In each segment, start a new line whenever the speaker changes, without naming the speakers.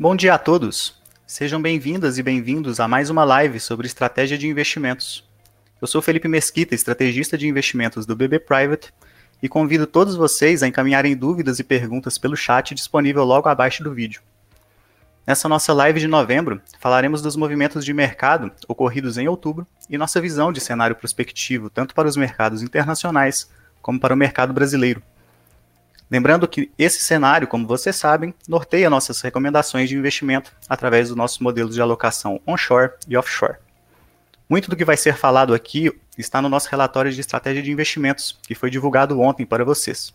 Bom dia a todos. Sejam bem-vindas e bem-vindos a mais uma live sobre estratégia de investimentos. Eu sou Felipe Mesquita, estrategista de investimentos do BB Private, e convido todos vocês a encaminharem dúvidas e perguntas pelo chat disponível logo abaixo do vídeo. Nessa nossa live de novembro, falaremos dos movimentos de mercado ocorridos em outubro e nossa visão de cenário prospectivo tanto para os mercados internacionais como para o mercado brasileiro. Lembrando que esse cenário, como vocês sabem, norteia nossas recomendações de investimento através dos nossos modelos de alocação onshore e offshore. Muito do que vai ser falado aqui está no nosso relatório de estratégia de investimentos, que foi divulgado ontem para vocês.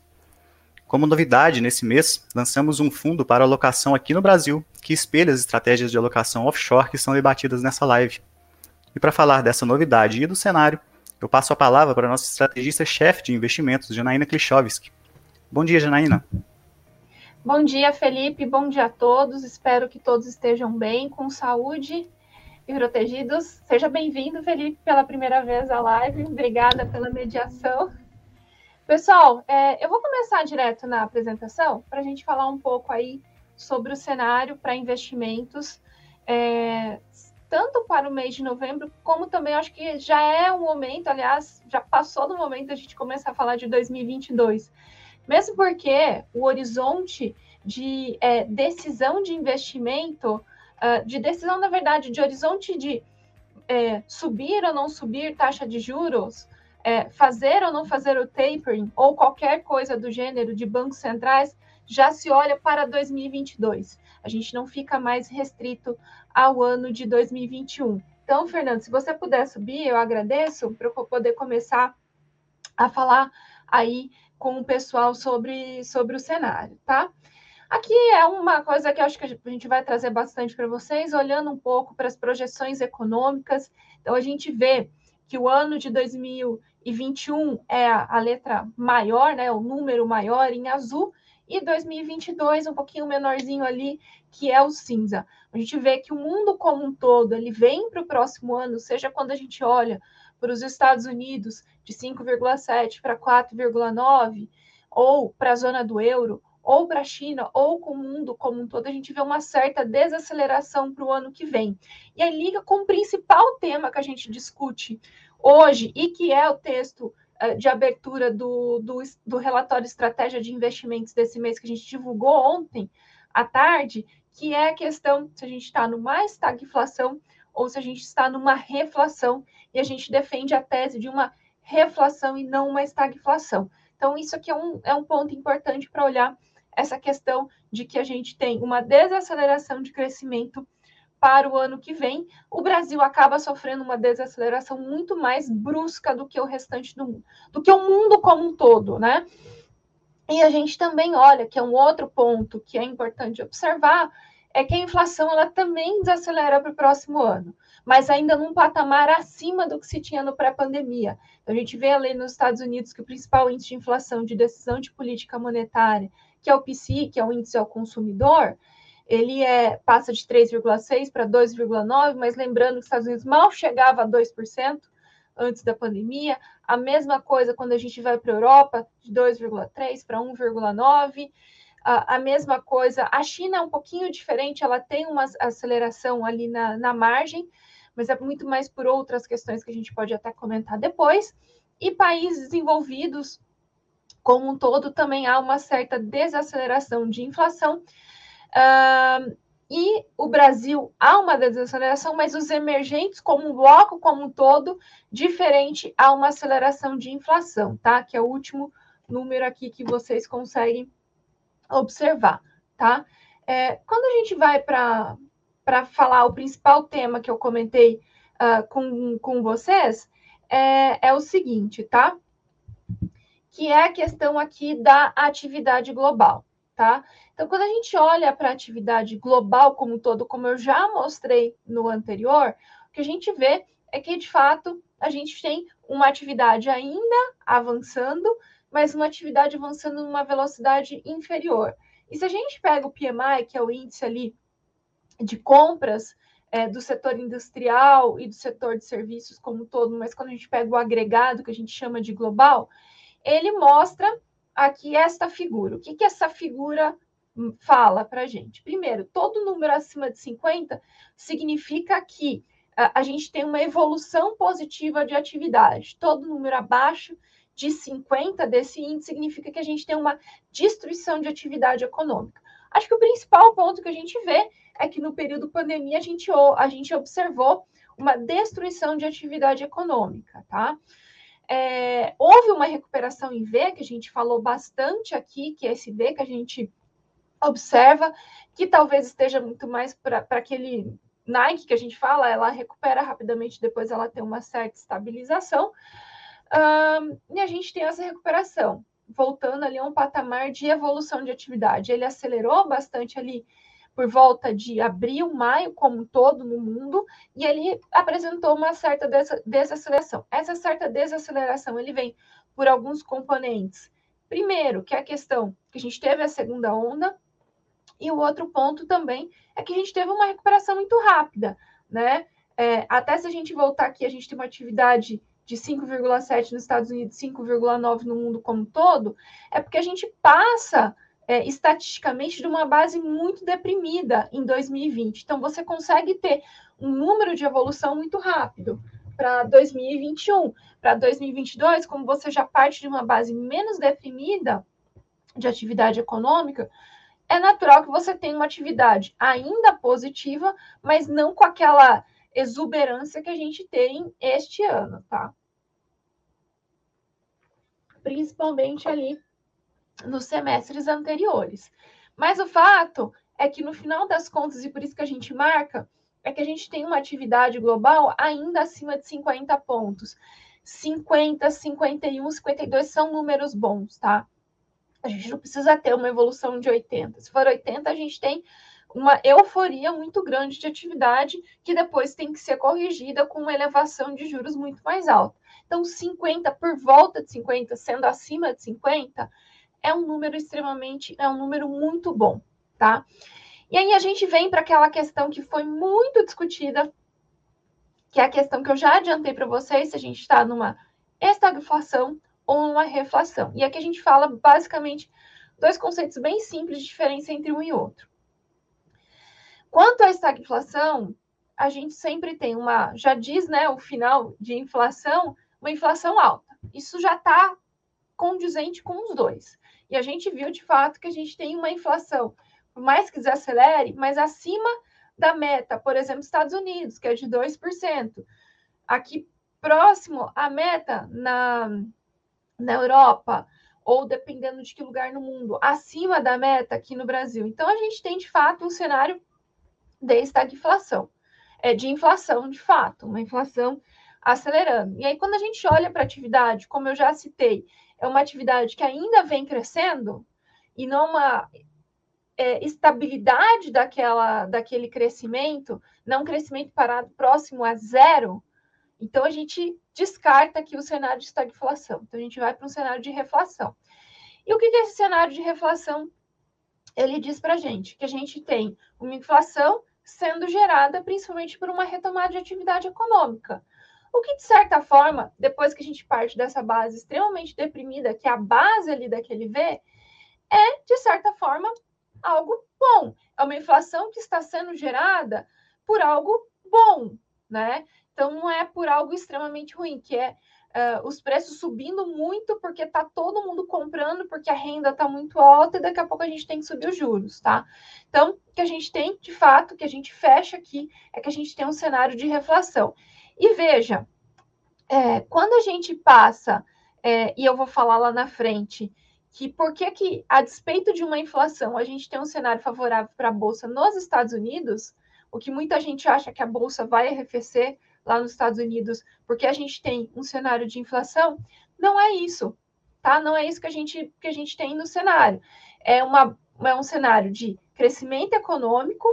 Como novidade, nesse mês, lançamos um fundo para alocação aqui no Brasil, que espelha as estratégias de alocação offshore que são debatidas nessa live. E para falar dessa novidade e do cenário, eu passo a palavra para a nossa estrategista-chefe de investimentos, Janaína Klichowski. Bom dia, Janaína.
Bom dia, Felipe. Bom dia a todos. Espero que todos estejam bem, com saúde e protegidos. Seja bem-vindo, Felipe, pela primeira vez à live. Obrigada pela mediação. Pessoal, é, eu vou começar direto na apresentação para a gente falar um pouco aí sobre o cenário para investimentos, é, tanto para o mês de novembro, como também acho que já é o momento, aliás, já passou do momento a gente começar a falar de 2022. Mesmo porque o horizonte de é, decisão de investimento, uh, de decisão, na verdade, de horizonte de é, subir ou não subir taxa de juros, é, fazer ou não fazer o tapering, ou qualquer coisa do gênero de bancos centrais, já se olha para 2022. A gente não fica mais restrito ao ano de 2021. Então, Fernando, se você puder subir, eu agradeço para eu poder começar a falar aí com o pessoal sobre, sobre o cenário, tá? Aqui é uma coisa que acho que a gente vai trazer bastante para vocês, olhando um pouco para as projeções econômicas. Então, a gente vê que o ano de 2021 é a, letra maior, né, o número maior em azul, e 2022 um pouquinho menorzinho ali, que é o cinza. A gente vê que o mundo como um todo, ele vem para o próximo ano, seja quando a gente olha para os Estados Unidos de 5,7 para 4,9, ou para a zona do euro, ou para a China, ou com o mundo como um todo, a gente vê uma certa desaceleração para o ano que vem. E aí liga com o principal tema que a gente discute hoje, e que é o texto uh, de abertura do, do, do relatório Estratégia de Investimentos desse mês que a gente divulgou ontem à tarde, que é a questão se a gente está numa estagflação ou se a gente está numa reflação e a gente defende a tese de uma reflação e não uma estagflação. Então, isso aqui é um, é um ponto importante para olhar essa questão de que a gente tem uma desaceleração de crescimento para o ano que vem. O Brasil acaba sofrendo uma desaceleração muito mais brusca do que o restante do mundo, do que o mundo como um todo, né? E a gente também olha que é um outro ponto que é importante observar, é que a inflação ela também desacelera para o próximo ano mas ainda num patamar acima do que se tinha no pré-pandemia. Então, a gente vê ali nos Estados Unidos que o principal índice de inflação de decisão de política monetária, que é o PCI, que é o índice ao consumidor, ele é, passa de 3,6% para 2,9%, mas lembrando que os Estados Unidos mal chegava a 2% antes da pandemia. A mesma coisa quando a gente vai para a Europa, de 2,3% para 1,9%. A, a, mesma coisa, a China é um pouquinho diferente, ela tem uma aceleração ali na, na margem, mas é muito mais por outras questões que a gente pode até comentar depois. E países desenvolvidos, como um todo, também há uma certa desaceleração de inflação. Uh, e o Brasil há uma desaceleração, mas os emergentes, como um bloco como um todo, diferente, há uma aceleração de inflação, tá? Que é o último número aqui que vocês conseguem observar, tá? É, quando a gente vai para para falar o principal tema que eu comentei uh, com, com vocês, é, é o seguinte, tá? Que é a questão aqui da atividade global, tá? Então, quando a gente olha para a atividade global como um todo, como eu já mostrei no anterior, o que a gente vê é que, de fato, a gente tem uma atividade ainda avançando, mas uma atividade avançando numa velocidade inferior. E se a gente pega o PMI, que é o índice ali de compras é, do setor industrial e do setor de serviços como um todo, mas quando a gente pega o agregado, que a gente chama de global, ele mostra aqui esta figura. O que, que essa figura fala para a gente? Primeiro, todo número acima de 50 significa que a, a gente tem uma evolução positiva de atividade. Todo número abaixo de 50 desse índice significa que a gente tem uma destruição de atividade econômica. Acho que o principal ponto que a gente vê é que no período pandemia a gente, a gente observou uma destruição de atividade econômica, tá? É, houve uma recuperação em V, que a gente falou bastante aqui, que é esse V que a gente observa, que talvez esteja muito mais para aquele Nike que a gente fala, ela recupera rapidamente, depois ela tem uma certa estabilização. Um, e a gente tem essa recuperação, voltando ali a um patamar de evolução de atividade. Ele acelerou bastante ali por volta de abril, maio, como um todo no mundo, e ele apresentou uma certa desaceleração. Essa certa desaceleração ele vem por alguns componentes. Primeiro, que é a questão que a gente teve a segunda onda, e o outro ponto também é que a gente teve uma recuperação muito rápida, né? É, até se a gente voltar aqui, a gente tem uma atividade de 5,7 nos Estados Unidos, 5,9 no mundo como todo, é porque a gente passa é, estatisticamente de uma base muito deprimida em 2020. Então, você consegue ter um número de evolução muito rápido para 2021. Para 2022, como você já parte de uma base menos deprimida de atividade econômica, é natural que você tenha uma atividade ainda positiva, mas não com aquela exuberância que a gente tem este ano, tá? Principalmente ali nos semestres anteriores. Mas o fato é que no final das contas, e por isso que a gente marca, é que a gente tem uma atividade global ainda acima de 50 pontos. 50, 51, 52 são números bons, tá? A gente não precisa ter uma evolução de 80. Se for 80, a gente tem uma euforia muito grande de atividade que depois tem que ser corrigida com uma elevação de juros muito mais alta. Então, 50 por volta de 50, sendo acima de 50, é um número extremamente, é um número muito bom, tá? E aí a gente vem para aquela questão que foi muito discutida, que é a questão que eu já adiantei para vocês, se a gente está numa estagflação ou numa reflação. E aqui a gente fala basicamente dois conceitos bem simples de diferença entre um e outro. Quanto à estagflação, a gente sempre tem uma, já diz, né, o final de inflação, uma inflação alta. Isso já está condizente com os dois. E a gente viu de fato que a gente tem uma inflação, por mais que desacelere, mas acima da meta, por exemplo, Estados Unidos, que é de 2%. Aqui próximo à meta na, na Europa, ou dependendo de que lugar no mundo, acima da meta aqui no Brasil. Então, a gente tem de fato um cenário de estagflação, é, de inflação de fato, uma inflação acelerando. E aí, quando a gente olha para a atividade, como eu já citei, é uma atividade que ainda vem crescendo e não uma é, estabilidade daquela, daquele crescimento, não um crescimento parado próximo a zero, então a gente descarta aqui o cenário de estagflação. Então a gente vai para um cenário de reflação. E o que, que esse cenário de reflação? Ele diz para a gente que a gente tem uma inflação sendo gerada principalmente por uma retomada de atividade econômica. O que, de certa forma, depois que a gente parte dessa base extremamente deprimida, que é a base ali daquele V, é, de certa forma, algo bom. É uma inflação que está sendo gerada por algo bom, né? Então, não é por algo extremamente ruim, que é uh, os preços subindo muito porque está todo mundo comprando, porque a renda está muito alta e daqui a pouco a gente tem que subir os juros, tá? Então, o que a gente tem, de fato, que a gente fecha aqui, é que a gente tem um cenário de reflação. E veja, é, quando a gente passa, é, e eu vou falar lá na frente, que por que, que, a despeito de uma inflação, a gente tem um cenário favorável para a Bolsa nos Estados Unidos, o que muita gente acha que a Bolsa vai arrefecer lá nos Estados Unidos, porque a gente tem um cenário de inflação, não é isso, tá? Não é isso que a gente, que a gente tem no cenário. É, uma, é um cenário de crescimento econômico,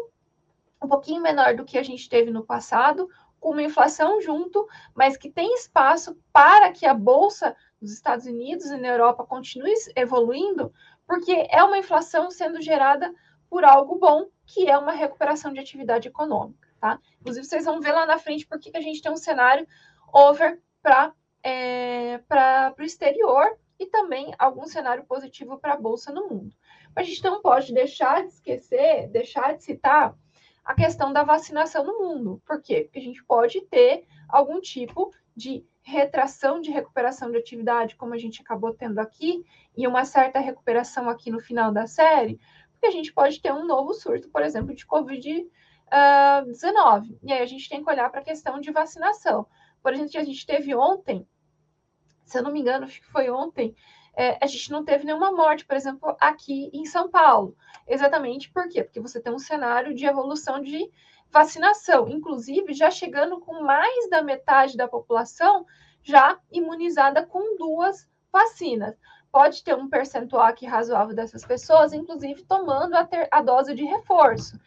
um pouquinho menor do que a gente teve no passado, com uma inflação junto, mas que tem espaço para que a bolsa dos Estados Unidos e na Europa continue evoluindo, porque é uma inflação sendo gerada por algo bom, que é uma recuperação de atividade econômica, tá? Inclusive, vocês vão ver lá na frente por que a gente tem um cenário over para é, para o exterior e também algum cenário positivo para a bolsa no mundo. A gente não pode deixar de esquecer, deixar de citar a questão da vacinação no mundo. Por quê? Porque a gente pode ter algum tipo de retração de recuperação de atividade, como a gente acabou tendo aqui, e uma certa recuperação aqui no final da série, porque a gente pode ter um novo surto, por exemplo, de Covid-19. Uh, e aí a gente tem que olhar para a questão de vacinação. Por exemplo, a gente teve ontem, se eu não me engano, acho que foi ontem, é, a gente não teve nenhuma morte, por exemplo, aqui em São Paulo. Exatamente por quê? Porque você tem um cenário de evolução de vacinação, inclusive já chegando com mais da metade da população já imunizada com duas vacinas. Pode ter um percentual aqui razoável dessas pessoas, inclusive tomando a, ter, a dose de reforço.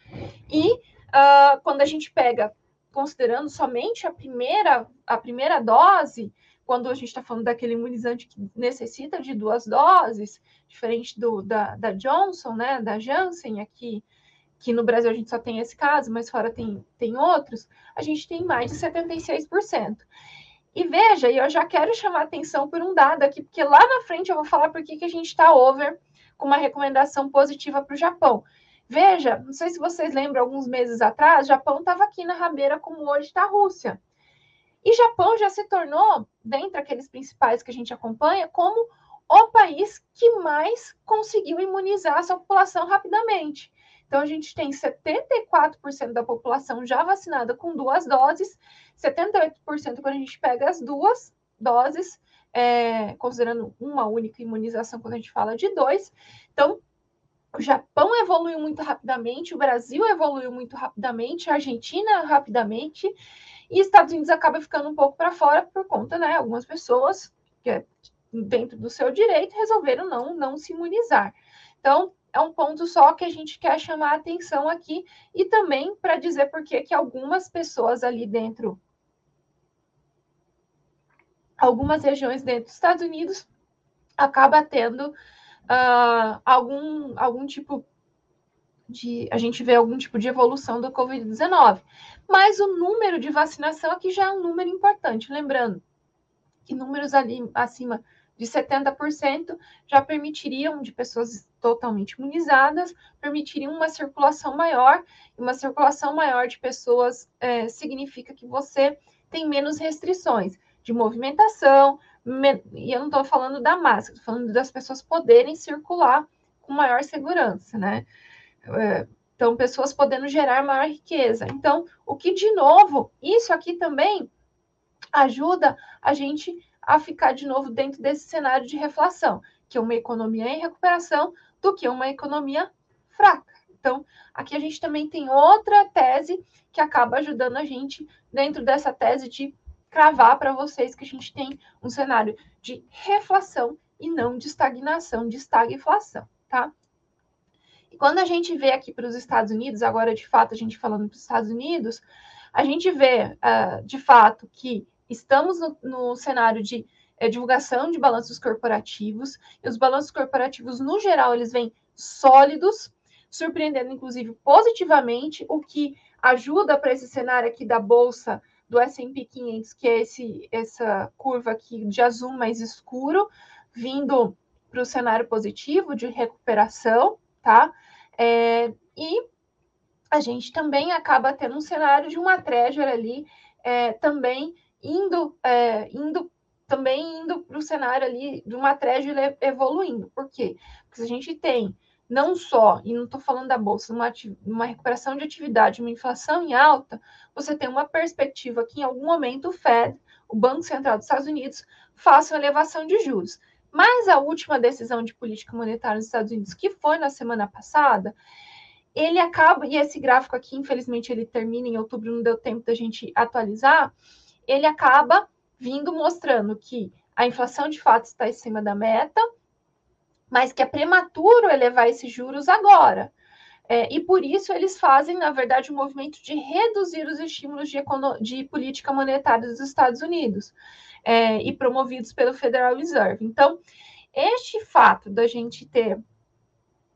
E uh, quando a gente pega, considerando somente a primeira, a primeira dose, quando a gente está falando daquele imunizante que necessita de duas doses, diferente do da, da Johnson, né, da Janssen aqui, que no Brasil a gente só tem esse caso, mas fora tem, tem outros, a gente tem mais de 76%. E veja, e eu já quero chamar atenção por um dado aqui, porque lá na frente eu vou falar por que, a gente está over com uma recomendação positiva para o Japão. Veja, não sei se vocês lembram, alguns meses atrás, Japão estava aqui na rabeira, como hoje está a Rússia. E Japão já se tornou, dentre aqueles principais que a gente acompanha, como o país que mais conseguiu imunizar a sua população rapidamente. Então, a gente tem 74% da população já vacinada com duas doses, 78% quando a gente pega as duas doses, é, considerando uma única imunização quando a gente fala de dois. Então, o Japão evoluiu muito rapidamente, o Brasil evoluiu muito rapidamente, a Argentina rapidamente, e Estados Unidos acaba ficando um pouco para fora por conta, né? Algumas pessoas, que é dentro do seu direito, resolveram não, não se imunizar. Então, é um ponto só que a gente quer chamar a atenção aqui e também para dizer por que algumas pessoas ali dentro, algumas regiões dentro dos Estados Unidos, acaba tendo uh, algum, algum tipo de. A gente vê algum tipo de evolução do Covid-19. Mas o número de vacinação aqui já é um número importante. Lembrando que números ali acima de 70% já permitiriam, de pessoas totalmente imunizadas, permitiriam uma circulação maior, e uma circulação maior de pessoas é, significa que você tem menos restrições de movimentação, me, e eu não estou falando da máscara, estou falando das pessoas poderem circular com maior segurança, né? É, então, pessoas podendo gerar maior riqueza. Então, o que, de novo, isso aqui também ajuda a gente a ficar de novo dentro desse cenário de reflação, que é uma economia em recuperação do que uma economia fraca. Então, aqui a gente também tem outra tese que acaba ajudando a gente dentro dessa tese de cravar para vocês que a gente tem um cenário de reflação e não de estagnação, de estagflação, tá? E quando a gente vê aqui para os Estados Unidos, agora de fato a gente falando para os Estados Unidos, a gente vê uh, de fato que estamos no, no cenário de é, divulgação de balanços corporativos, e os balanços corporativos, no geral, eles vêm sólidos, surpreendendo, inclusive, positivamente, o que ajuda para esse cenário aqui da Bolsa do S&P 500, que é esse, essa curva aqui de azul mais escuro, vindo para o cenário positivo de recuperação, tá? É, e a gente também acaba tendo um cenário de uma treasury ali é, também indo, é, indo também indo para o cenário ali de uma treasury evoluindo. Por quê? Porque a gente tem não só, e não estou falando da Bolsa, uma, uma recuperação de atividade, uma inflação em alta, você tem uma perspectiva que em algum momento o Fed, o Banco Central dos Estados Unidos, faça uma elevação de juros. Mas a última decisão de política monetária nos Estados Unidos, que foi na semana passada, ele acaba, e esse gráfico aqui, infelizmente, ele termina em outubro, não deu tempo da gente atualizar, ele acaba vindo mostrando que a inflação de fato está em cima da meta, mas que é prematuro elevar esses juros agora. É, e por isso eles fazem, na verdade, um movimento de reduzir os estímulos de, de política monetária dos Estados Unidos é, e promovidos pelo Federal Reserve. Então, este fato da gente ter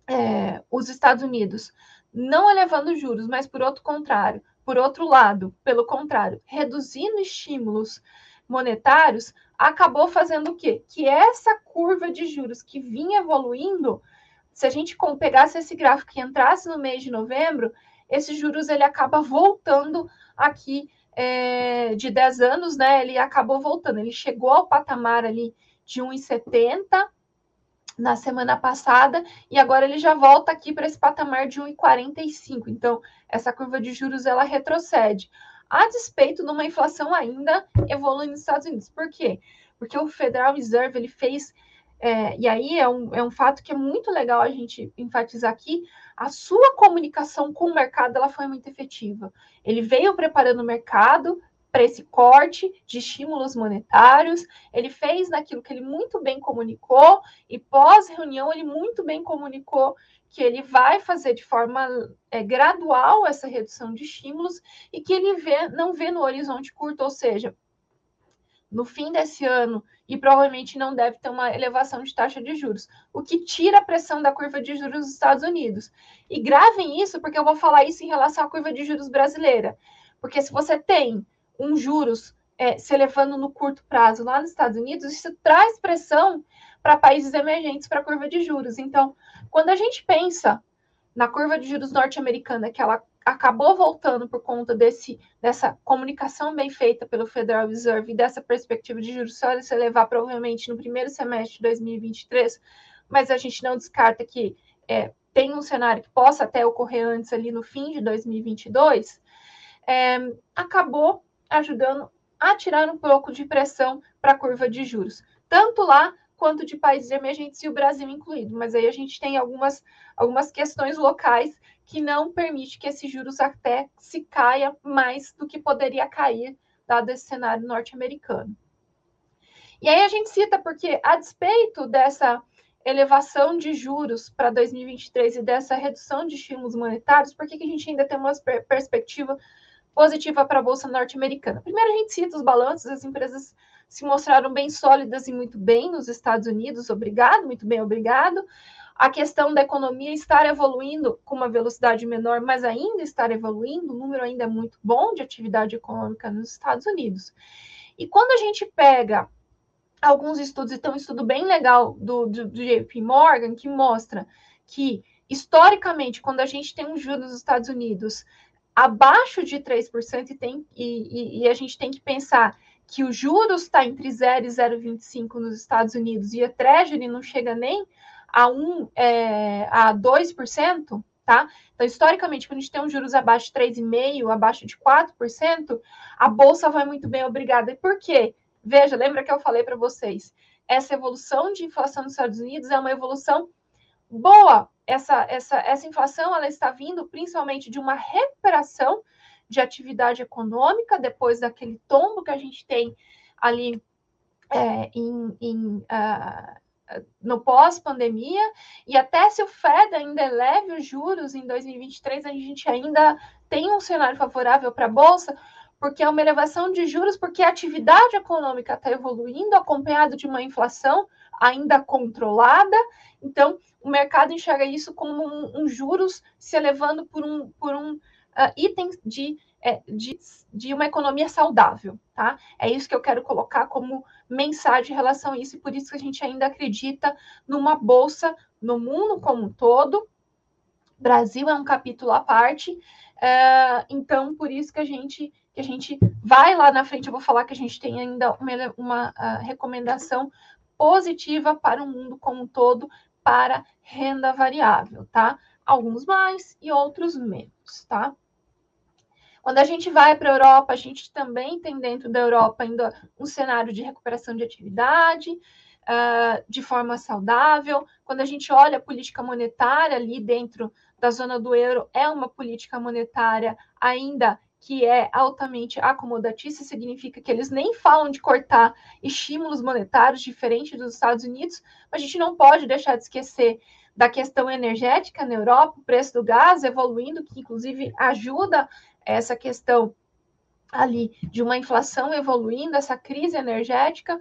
é, os Estados Unidos não elevando juros, mas por outro contrário, por outro lado, pelo contrário, reduzindo estímulos monetários, acabou fazendo o quê? Que essa curva de juros que vinha evoluindo se a gente pegasse esse gráfico e entrasse no mês de novembro, esse juros ele acaba voltando aqui é, de 10 anos, né? Ele acabou voltando, ele chegou ao patamar ali de 1,70 na semana passada e agora ele já volta aqui para esse patamar de 1,45. Então, essa curva de juros ela retrocede, a despeito de uma inflação ainda evoluindo nos Estados Unidos. Por quê? Porque o Federal Reserve ele fez é, e aí é um, é um fato que é muito legal a gente enfatizar aqui, a sua comunicação com o mercado ela foi muito efetiva. Ele veio preparando o mercado para esse corte de estímulos monetários, ele fez naquilo que ele muito bem comunicou, e pós-reunião ele muito bem comunicou que ele vai fazer de forma é, gradual essa redução de estímulos e que ele vê, não vê no horizonte curto, ou seja, no fim desse ano e provavelmente não deve ter uma elevação de taxa de juros, o que tira a pressão da curva de juros dos Estados Unidos. E gravem isso, porque eu vou falar isso em relação à curva de juros brasileira. Porque se você tem um juros é, se elevando no curto prazo lá nos Estados Unidos, isso traz pressão para países emergentes para a curva de juros. Então, quando a gente pensa na curva de juros norte-americana, que ela acabou voltando por conta desse, dessa comunicação bem feita pelo Federal Reserve e dessa perspectiva de juros só se elevar provavelmente no primeiro semestre de 2023, mas a gente não descarta que é, tem um cenário que possa até ocorrer antes ali no fim de 2022, é, acabou ajudando a tirar um pouco de pressão para a curva de juros, tanto lá quanto de países emergentes e o Brasil incluído. Mas aí a gente tem algumas, algumas questões locais que não permite que esses juros até se caia mais do que poderia cair, dado esse cenário norte-americano. E aí a gente cita porque, a despeito dessa elevação de juros para 2023 e dessa redução de estímulos monetários, por que, que a gente ainda tem uma perspectiva positiva para a Bolsa norte-americana? Primeiro, a gente cita os balanços, as empresas se mostraram bem sólidas e muito bem nos Estados Unidos, obrigado, muito bem, obrigado a questão da economia estar evoluindo com uma velocidade menor, mas ainda estar evoluindo, o número ainda é muito bom de atividade econômica nos Estados Unidos. E quando a gente pega alguns estudos, e tem um estudo bem legal do, do, do JP Morgan, que mostra que, historicamente, quando a gente tem um juros nos Estados Unidos abaixo de 3%, e, tem, e, e, e a gente tem que pensar que o juros está entre 0 e 0,25 nos Estados Unidos e a Treasury não chega nem a 1 é, a 2%, tá? Então, historicamente, quando a gente tem um juros abaixo de 3,5%, abaixo de 4%, a bolsa vai muito bem, obrigada. E por quê? Veja, lembra que eu falei para vocês, essa evolução de inflação nos Estados Unidos é uma evolução boa. Essa, essa, essa inflação ela está vindo principalmente de uma recuperação de atividade econômica depois daquele tombo que a gente tem ali é, em, em uh, no pós-pandemia, e até se o Fed ainda eleve os juros em 2023, a gente ainda tem um cenário favorável para a Bolsa, porque é uma elevação de juros, porque a atividade econômica está evoluindo, acompanhado de uma inflação ainda controlada, então o mercado enxerga isso como um, um juros se elevando por um, por um uh, item de é, de, de uma economia saudável, tá? É isso que eu quero colocar como mensagem em relação a isso, e por isso que a gente ainda acredita numa bolsa no mundo como um todo. Brasil é um capítulo à parte, é, então por isso que a gente que a gente vai lá na frente, eu vou falar que a gente tem ainda uma, uma uh, recomendação positiva para o mundo como um todo para renda variável, tá? Alguns mais e outros menos, tá? Quando a gente vai para a Europa, a gente também tem dentro da Europa ainda um cenário de recuperação de atividade, uh, de forma saudável. Quando a gente olha a política monetária ali dentro da zona do euro, é uma política monetária ainda que é altamente acomodatícia, significa que eles nem falam de cortar estímulos monetários diferente dos Estados Unidos, mas a gente não pode deixar de esquecer da questão energética na Europa, o preço do gás evoluindo, que inclusive ajuda essa questão ali de uma inflação evoluindo, essa crise energética.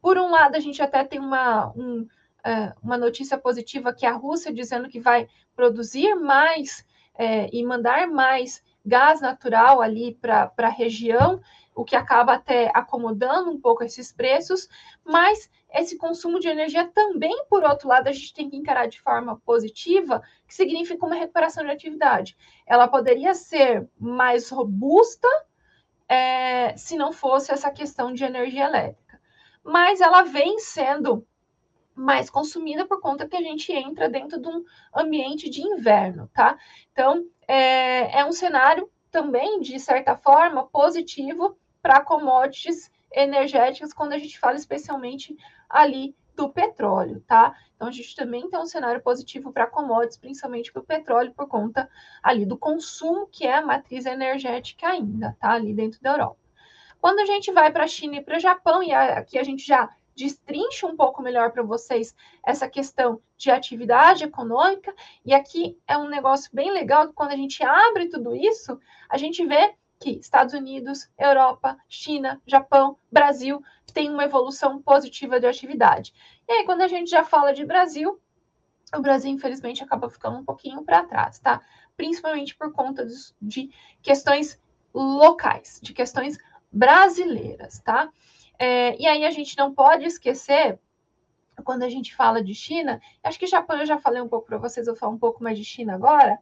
Por um lado, a gente até tem uma, um, é, uma notícia positiva que a Rússia dizendo que vai produzir mais é, e mandar mais gás natural ali para a região, o que acaba até acomodando um pouco esses preços, mas esse consumo de energia também, por outro lado, a gente tem que encarar de forma positiva, que significa uma recuperação de atividade. Ela poderia ser mais robusta é, se não fosse essa questão de energia elétrica, mas ela vem sendo mais consumida por conta que a gente entra dentro de um ambiente de inverno, tá? Então, é, é um cenário também, de certa forma, positivo para commodities energéticas, quando a gente fala especialmente ali do petróleo, tá? Então a gente também tem um cenário positivo para commodities, principalmente para o petróleo, por conta ali do consumo que é a matriz energética ainda, tá? Ali dentro da Europa. Quando a gente vai para a China e para o Japão, e aqui a gente já destrincha um pouco melhor para vocês essa questão de atividade econômica, e aqui é um negócio bem legal, quando a gente abre tudo isso, a gente vê que Estados Unidos, Europa, China, Japão, Brasil tem uma evolução positiva de atividade. E aí, quando a gente já fala de Brasil, o Brasil, infelizmente, acaba ficando um pouquinho para trás, tá? Principalmente por conta de questões locais, de questões brasileiras, tá? É, e aí a gente não pode esquecer, quando a gente fala de China, acho que Japão eu já falei um pouco para vocês, vou falar um pouco mais de China agora,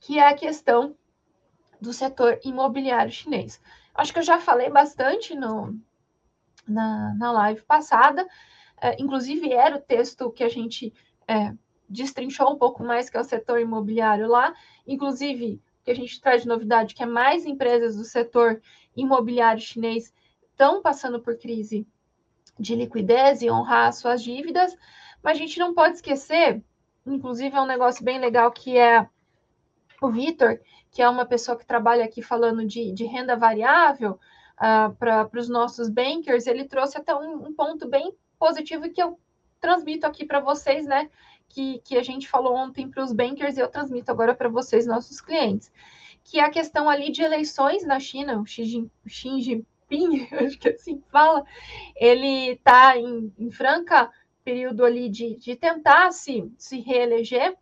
que é a questão do setor imobiliário chinês. Acho que eu já falei bastante no, na, na live passada, é, inclusive era o texto que a gente é, destrinchou um pouco mais, que é o setor imobiliário lá, inclusive que a gente traz de novidade, que é mais empresas do setor imobiliário chinês estão passando por crise de liquidez e honrar suas dívidas, mas a gente não pode esquecer, inclusive é um negócio bem legal que é o Vitor, que é uma pessoa que trabalha aqui falando de, de renda variável uh, ah, para os nossos bankers, ele trouxe até um, um ponto bem positivo que eu transmito aqui para vocês, né? Que, que a gente falou ontem para os bankers e eu transmito agora para vocês, nossos clientes, que é a questão ali de eleições na China, o Xi, Jinping, acho que assim fala, ele está em, em, franca período ali de, de tentar se, se reeleger,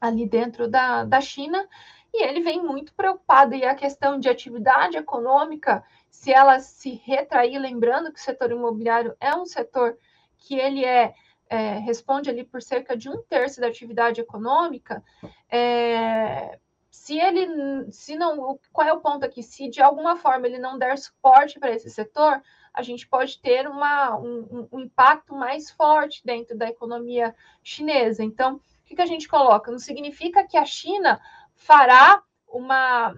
ali dentro da, da China, e ele vem muito preocupado. E a questão de atividade econômica, se ela se retrair, lembrando que o setor imobiliário é um setor que ele é, é responde ali por cerca de um terço da atividade econômica, é, se ele, se não, qual é o ponto aqui? Se de alguma forma ele não der suporte para esse setor, a gente pode ter uma, um, um impacto mais forte dentro da economia chinesa. Então, que, que a gente coloca? Não significa que a China fará uma,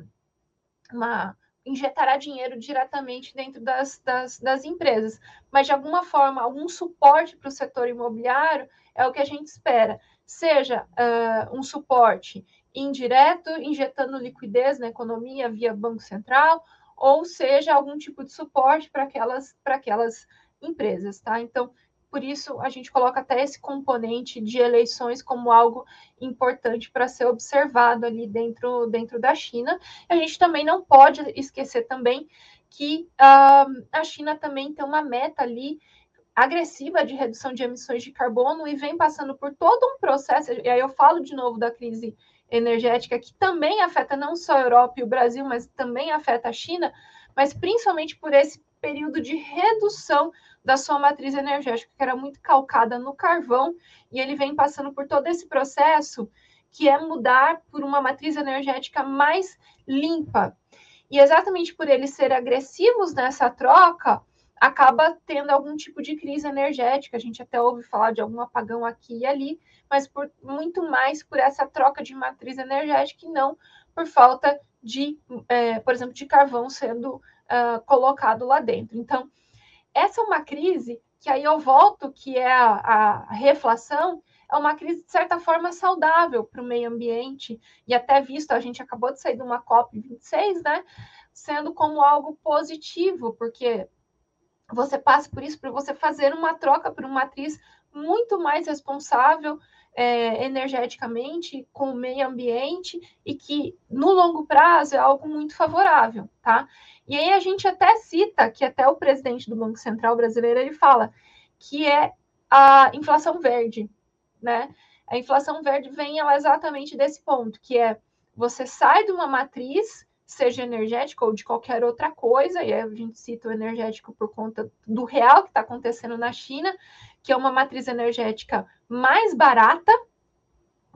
uma injetará dinheiro diretamente dentro das, das, das, empresas, mas de alguma forma, algum suporte para o setor imobiliário é o que a gente espera, seja uh, um suporte indireto, injetando liquidez na economia via Banco Central, ou seja, algum tipo de suporte para aquelas, para aquelas empresas, tá? Então, por isso a gente coloca até esse componente de eleições como algo importante para ser observado ali dentro, dentro da China. A gente também não pode esquecer também que uh, a China também tem uma meta ali agressiva de redução de emissões de carbono e vem passando por todo um processo, e aí eu falo de novo da crise energética que também afeta não só a Europa e o Brasil, mas também afeta a China, mas principalmente por esse período de redução da sua matriz energética, que era muito calcada no carvão, e ele vem passando por todo esse processo que é mudar por uma matriz energética mais limpa. E exatamente por eles serem agressivos nessa troca, acaba tendo algum tipo de crise energética. A gente até ouve falar de algum apagão aqui e ali, mas por muito mais por essa troca de matriz energética e não por falta de, é, por exemplo, de carvão sendo uh, colocado lá dentro. Então, essa é uma crise que aí eu volto, que é a, a reflação, é uma crise, de certa forma, saudável para o meio ambiente, e até visto, a gente acabou de sair de uma COP26, né? Sendo como algo positivo, porque você passa por isso para você fazer uma troca por uma matriz muito mais responsável é, energeticamente com o meio ambiente e que no longo prazo é algo muito favorável, tá? E aí a gente até cita que até o presidente do Banco Central brasileiro ele fala que é a inflação verde, né? A inflação verde vem ela exatamente desse ponto, que é você sai de uma matriz, seja energética ou de qualquer outra coisa, e a gente cita o energético por conta do real que está acontecendo na China, que é uma matriz energética mais barata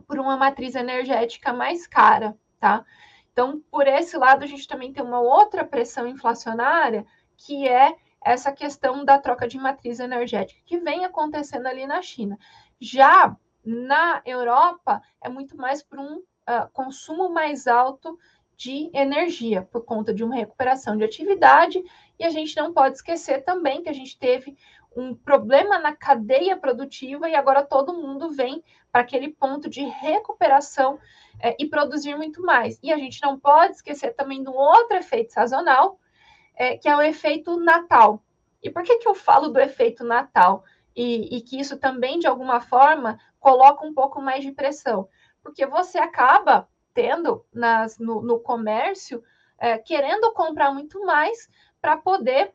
por uma matriz energética mais cara, tá? Então, por esse lado, a gente também tem uma outra pressão inflacionária, que é essa questão da troca de matriz energética, que vem acontecendo ali na China. Já na Europa, é muito mais por um uh, consumo mais alto de energia, por conta de uma recuperação de atividade, e a gente não pode esquecer também que a gente teve um problema na cadeia produtiva e agora todo mundo vem para aquele ponto de recuperação é, e produzir muito mais. E a gente não pode esquecer também de um outro efeito sazonal, é, que é o efeito Natal. E por que, que eu falo do efeito Natal? E, e que isso também, de alguma forma, coloca um pouco mais de pressão. Porque você acaba tendo nas, no, no comércio, é, querendo comprar muito mais para poder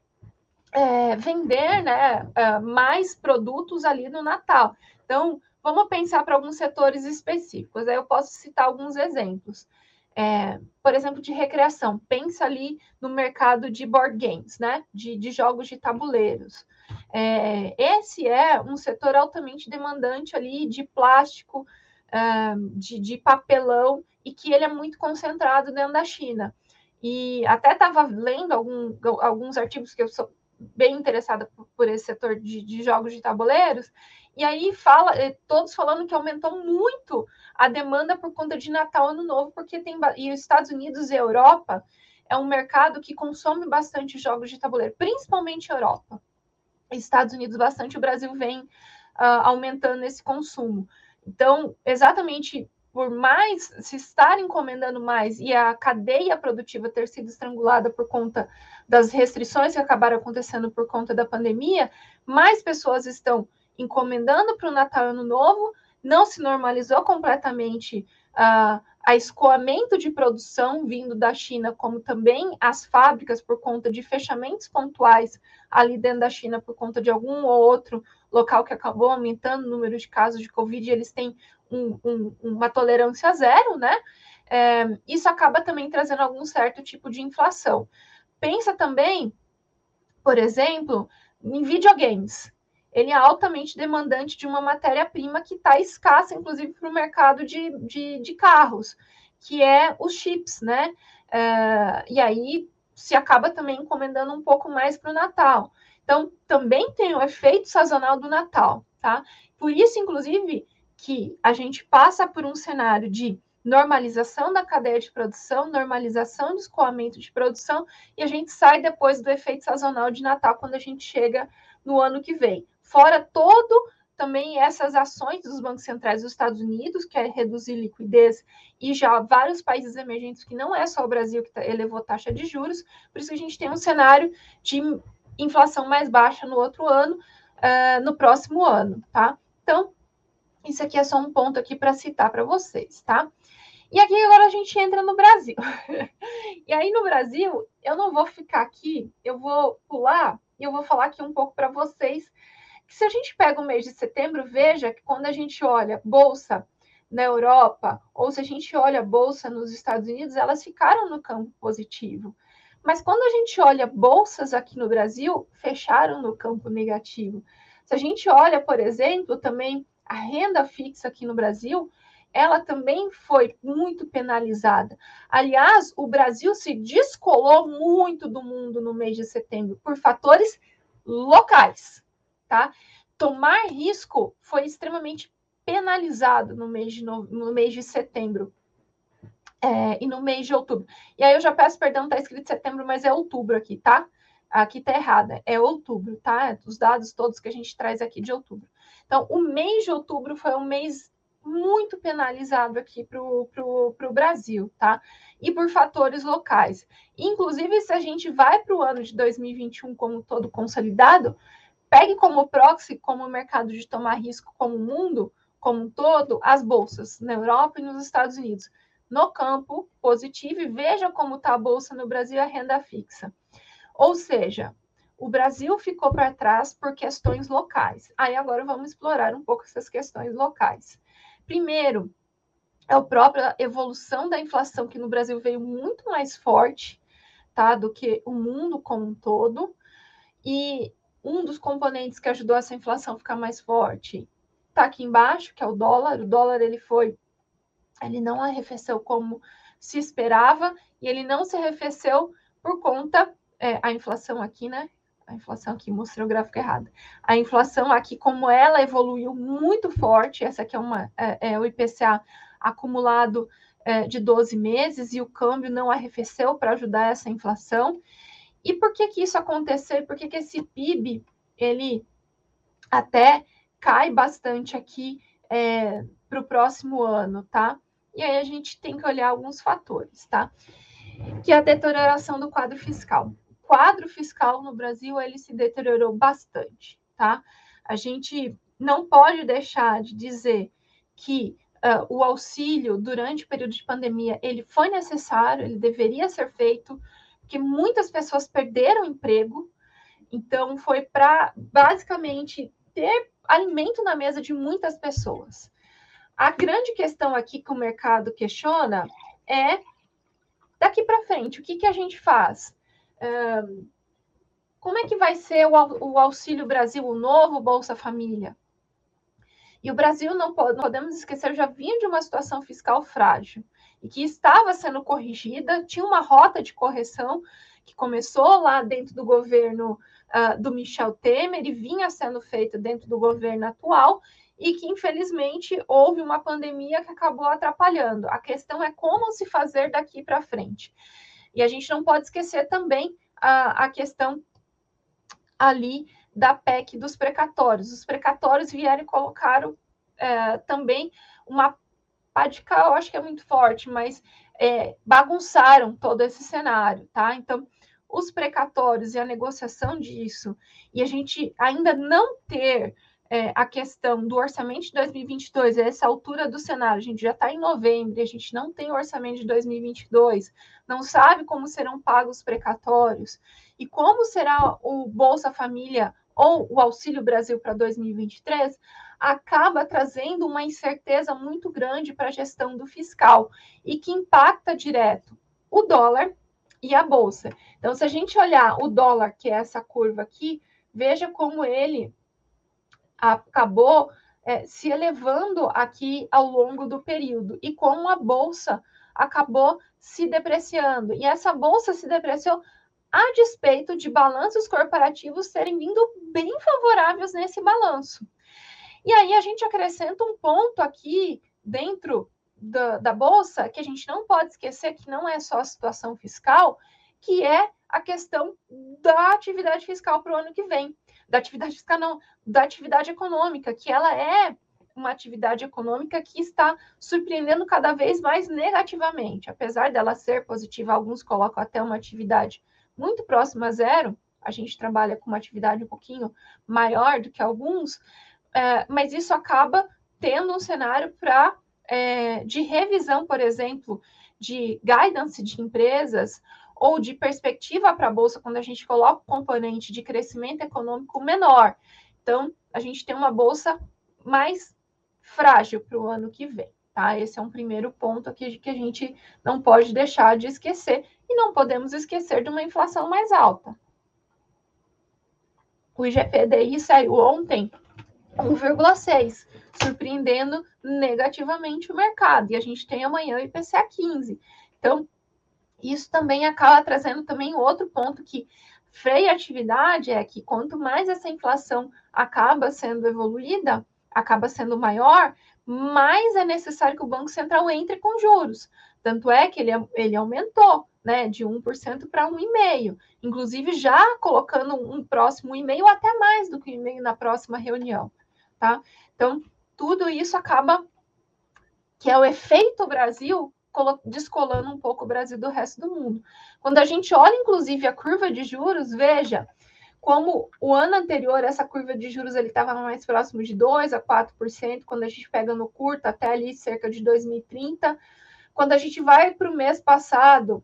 é, vender né, é, mais produtos ali no Natal. Então, vamos pensar para alguns setores específicos. Aí eu posso citar alguns exemplos. É, por exemplo, de recreação. Pensa ali no mercado de board games, né? De, de jogos de tabuleiros. É, esse é um setor altamente demandante ali de plástico, é, de, de papelão, e que ele é muito concentrado dentro da China. E até estava lendo algum, alguns artigos que eu sou bem interessada por, esse setor de, de, jogos de tabuleiros, e aí fala, eh, todos falando que aumentou muito a demanda por conta de Natal Ano Novo, porque tem e os Estados Unidos e Europa é um mercado que consome bastante jogos de tabuleiro, principalmente Europa. Estados Unidos bastante, o Brasil vem uh, aumentando esse consumo. Então, exatamente por mais se estar encomendando mais e a cadeia produtiva ter sido estrangulada por conta das restrições que acabaram acontecendo por conta da pandemia, mais pessoas estão encomendando para o Natal Ano Novo, não se normalizou completamente uh, a escoamento de produção vindo da China, como também as fábricas por conta de fechamentos pontuais ali dentro da China por conta de algum ou outro local que acabou aumentando o número de casos de Covid, eles têm um, um, uma tolerância zero, né? É, isso acaba também trazendo algum certo tipo de inflação. Pensa também, por exemplo, em videogames. Ele é altamente demandante de uma matéria-prima que está escassa, inclusive, para o mercado de, de, de, carros, que é os chips, né? É, e aí se acaba também encomendando um pouco mais para o Natal. Então, também tem o efeito sazonal do Natal, tá? Por isso, inclusive, que a gente passa por um cenário de normalização da cadeia de produção, normalização do escoamento de produção, e a gente sai depois do efeito sazonal de Natal quando a gente chega no ano que vem. Fora todo também essas ações dos bancos centrais dos Estados Unidos, que é reduzir liquidez, e já vários países emergentes, que não é só o Brasil que tá, elevou taxa de juros, por isso a gente tem um cenário de inflação mais baixa no outro ano, uh, no próximo ano, tá? Então, isso aqui é só um ponto aqui para citar para vocês, tá? E aqui agora a gente entra no Brasil. e aí no Brasil, eu não vou ficar aqui, eu vou pular e eu vou falar aqui um pouco para vocês que se a gente pega o mês de setembro, veja que quando a gente olha bolsa na Europa ou se a gente olha bolsa nos Estados Unidos, elas ficaram no campo positivo. Mas quando a gente olha bolsas aqui no Brasil, fecharam no campo negativo. Se a gente olha, por exemplo, também a renda fixa aqui no Brasil, ela também foi muito penalizada. Aliás, o Brasil se descolou muito do mundo no mês de setembro por fatores locais, tá? Tomar risco foi extremamente penalizado no mês de, no, no mês de setembro é, e no mês de outubro. E aí eu já peço perdão, tá escrito setembro, mas é outubro aqui, tá? Aqui tá errada, é outubro, tá? Os dados todos que a gente traz aqui de outubro. Então, o mês de outubro foi um mês muito penalizado aqui para o Brasil, tá? E por fatores locais. Inclusive, se a gente vai para o ano de 2021 como todo consolidado, pegue como proxy, como mercado de tomar risco como mundo, como um todo, as bolsas na Europa e nos Estados Unidos. No campo positivo, e veja como está a bolsa no Brasil a renda fixa. Ou seja, o Brasil ficou para trás por questões locais. Aí agora vamos explorar um pouco essas questões locais. Primeiro, é a própria evolução da inflação, que no Brasil veio muito mais forte tá, do que o mundo como um todo. E um dos componentes que ajudou essa inflação ficar mais forte está aqui embaixo, que é o dólar. O dólar ele foi, ele não arrefeceu como se esperava e ele não se arrefeceu por conta é, a inflação aqui, né? A inflação aqui mostrei o gráfico errado. A inflação aqui, como ela evoluiu muito forte, essa aqui é uma é, é o IPCA acumulado é, de 12 meses e o câmbio não arrefeceu para ajudar essa inflação. E por que que isso aconteceu? Por que que esse PIB ele até cai bastante aqui é, para o próximo ano, tá? E aí a gente tem que olhar alguns fatores, tá? Que é a deterioração do quadro fiscal. Quadro fiscal no Brasil ele se deteriorou bastante, tá? A gente não pode deixar de dizer que uh, o auxílio durante o período de pandemia ele foi necessário, ele deveria ser feito, porque muitas pessoas perderam emprego, então foi para basicamente ter alimento na mesa de muitas pessoas. A grande questão aqui que o mercado questiona é daqui para frente, o que, que a gente faz? Como é que vai ser o, Auxílio Brasil, o novo Bolsa Família? E o Brasil, não podemos esquecer, já vinha de uma situação fiscal frágil e que estava sendo corrigida, tinha uma rota de correção que começou lá dentro do governo uh, do Michel Temer e vinha sendo feita dentro do governo atual e que, infelizmente, houve uma pandemia que acabou atrapalhando. A questão é como se fazer daqui para frente. E a gente não pode esquecer também a, a questão ali da PEC dos precatórios. Os precatórios vieram e colocaram é, também uma cá, eu acho que é muito forte, mas é, bagunçaram todo esse cenário, tá? Então, os precatórios e a negociação disso, e a gente ainda não ter é, a questão do orçamento de 2022, a essa altura do cenário, a gente já está em novembro, a gente não tem orçamento de 2022, não sabe como serão pagos os precatórios, e como será o Bolsa Família ou o Auxílio Brasil para 2023, acaba trazendo uma incerteza muito grande para a gestão do fiscal e que impacta direto o dólar e a bolsa. Então, se a gente olhar o dólar, que é essa curva aqui, veja como ele acabou é, se elevando aqui ao longo do período e como a bolsa acabou se depreciando. E essa bolsa se depreciou a despeito de balanços corporativos terem vindo bem favoráveis nesse balanço. E aí a gente acrescenta um ponto aqui dentro da, da bolsa que a gente não pode esquecer que não é só a situação fiscal, que é a questão da atividade fiscal para o ano que vem. Da atividade fiscal, não, da atividade econômica, que ela é uma atividade econômica que está surpreendendo cada vez mais negativamente. Apesar dela ser positiva, alguns colocam até uma atividade muito próximo a zero, a gente trabalha com uma atividade um pouquinho maior do que alguns, é, mas isso acaba tendo um cenário para é, de revisão, por exemplo, de guidance de empresas ou de perspectiva para a bolsa quando a gente coloca o componente de crescimento econômico menor. Então, a gente tem uma bolsa mais frágil para o ano que vem. Tá? Esse é um primeiro ponto aqui que a gente não pode deixar de esquecer e não podemos esquecer de uma inflação mais alta. O IGPDI saiu ontem 1,6, surpreendendo negativamente o mercado. E a gente tem amanhã o IPCA 15. Então, isso também acaba trazendo também outro ponto que freia a atividade é que quanto mais essa inflação acaba sendo evoluída, acaba sendo maior, mais é necessário que o Banco Central entre com juros. Tanto é que ele, ele aumentou né, de 1% para 1,5%, inclusive já colocando um próximo 1,5% ou até mais do que 1,5% na próxima reunião. Tá? Então, tudo isso acaba que é o efeito Brasil descolando um pouco o Brasil do resto do mundo. Quando a gente olha, inclusive, a curva de juros, veja como o ano anterior, essa curva de juros estava mais próximo de 2% a 4%, quando a gente pega no curto, até ali cerca de 2030. Quando a gente vai para o mês passado,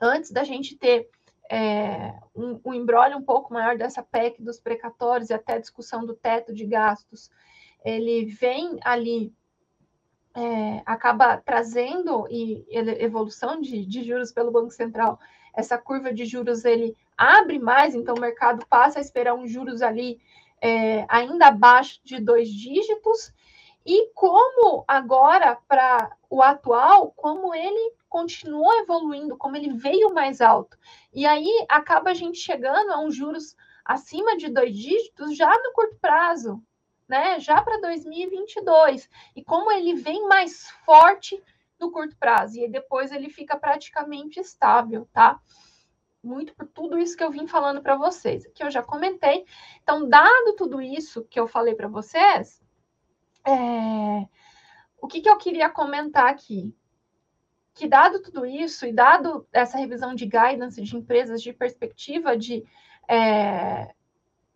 antes da gente ter é, um, um embrólio um pouco maior dessa PEC dos precatórios e até a discussão do teto de gastos, ele vem ali é, acaba trazendo e evolução de, de juros pelo Banco Central, essa curva de juros ele abre mais, então o mercado passa a esperar uns juros ali é, ainda abaixo de dois dígitos. E como agora, para o atual, como ele continuou evoluindo, como ele veio mais alto. E aí acaba a gente chegando a uns juros acima de dois dígitos já no curto prazo, né? Já para 2022. E como ele vem mais forte no curto prazo, e depois ele fica praticamente estável, tá? Muito por tudo isso que eu vim falando para vocês, que eu já comentei. Então, dado tudo isso que eu falei para vocês, é... o que, que eu queria comentar aqui? Que dado tudo isso, e dado essa revisão de guidance de empresas de perspectiva de é,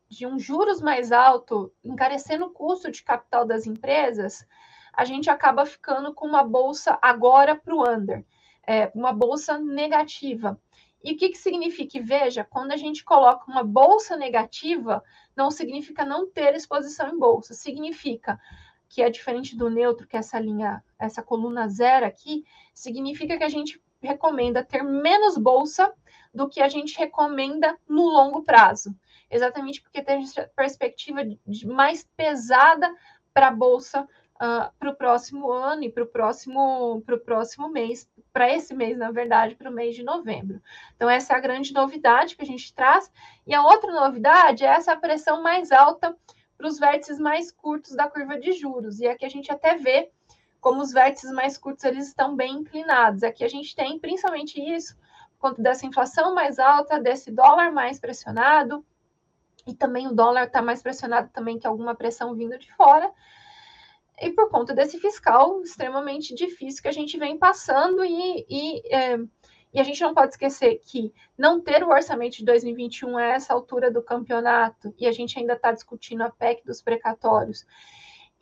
de um juros mais alto, encarecendo o custo de capital das empresas, a gente acaba ficando com uma bolsa agora para o under, é, uma bolsa negativa. E o que, que significa? Veja, quando a gente coloca uma bolsa negativa, não significa não ter exposição em bolsa, significa que é diferente do neutro, que é essa linha, essa coluna zero aqui, significa que a gente recomenda ter menos bolsa do que a gente recomenda no longo prazo exatamente porque tem perspectiva de mais pesada para a Bolsa uh, para o próximo ano e para o próximo, próximo mês, para esse mês, na verdade, para o mês de novembro. Então, essa é a grande novidade que a gente traz. E a outra novidade é essa pressão mais alta para os vértices mais curtos da curva de juros. E aqui a gente até vê como os vértices mais curtos eles estão bem inclinados. Aqui a gente tem principalmente isso, conta dessa inflação mais alta, desse dólar mais pressionado, e também o dólar está mais pressionado também que alguma pressão vindo de fora. E por conta desse fiscal extremamente difícil que a gente vem passando, e, e, é, e a gente não pode esquecer que não ter o orçamento de 2021 a essa altura do campeonato, e a gente ainda está discutindo a PEC dos precatórios,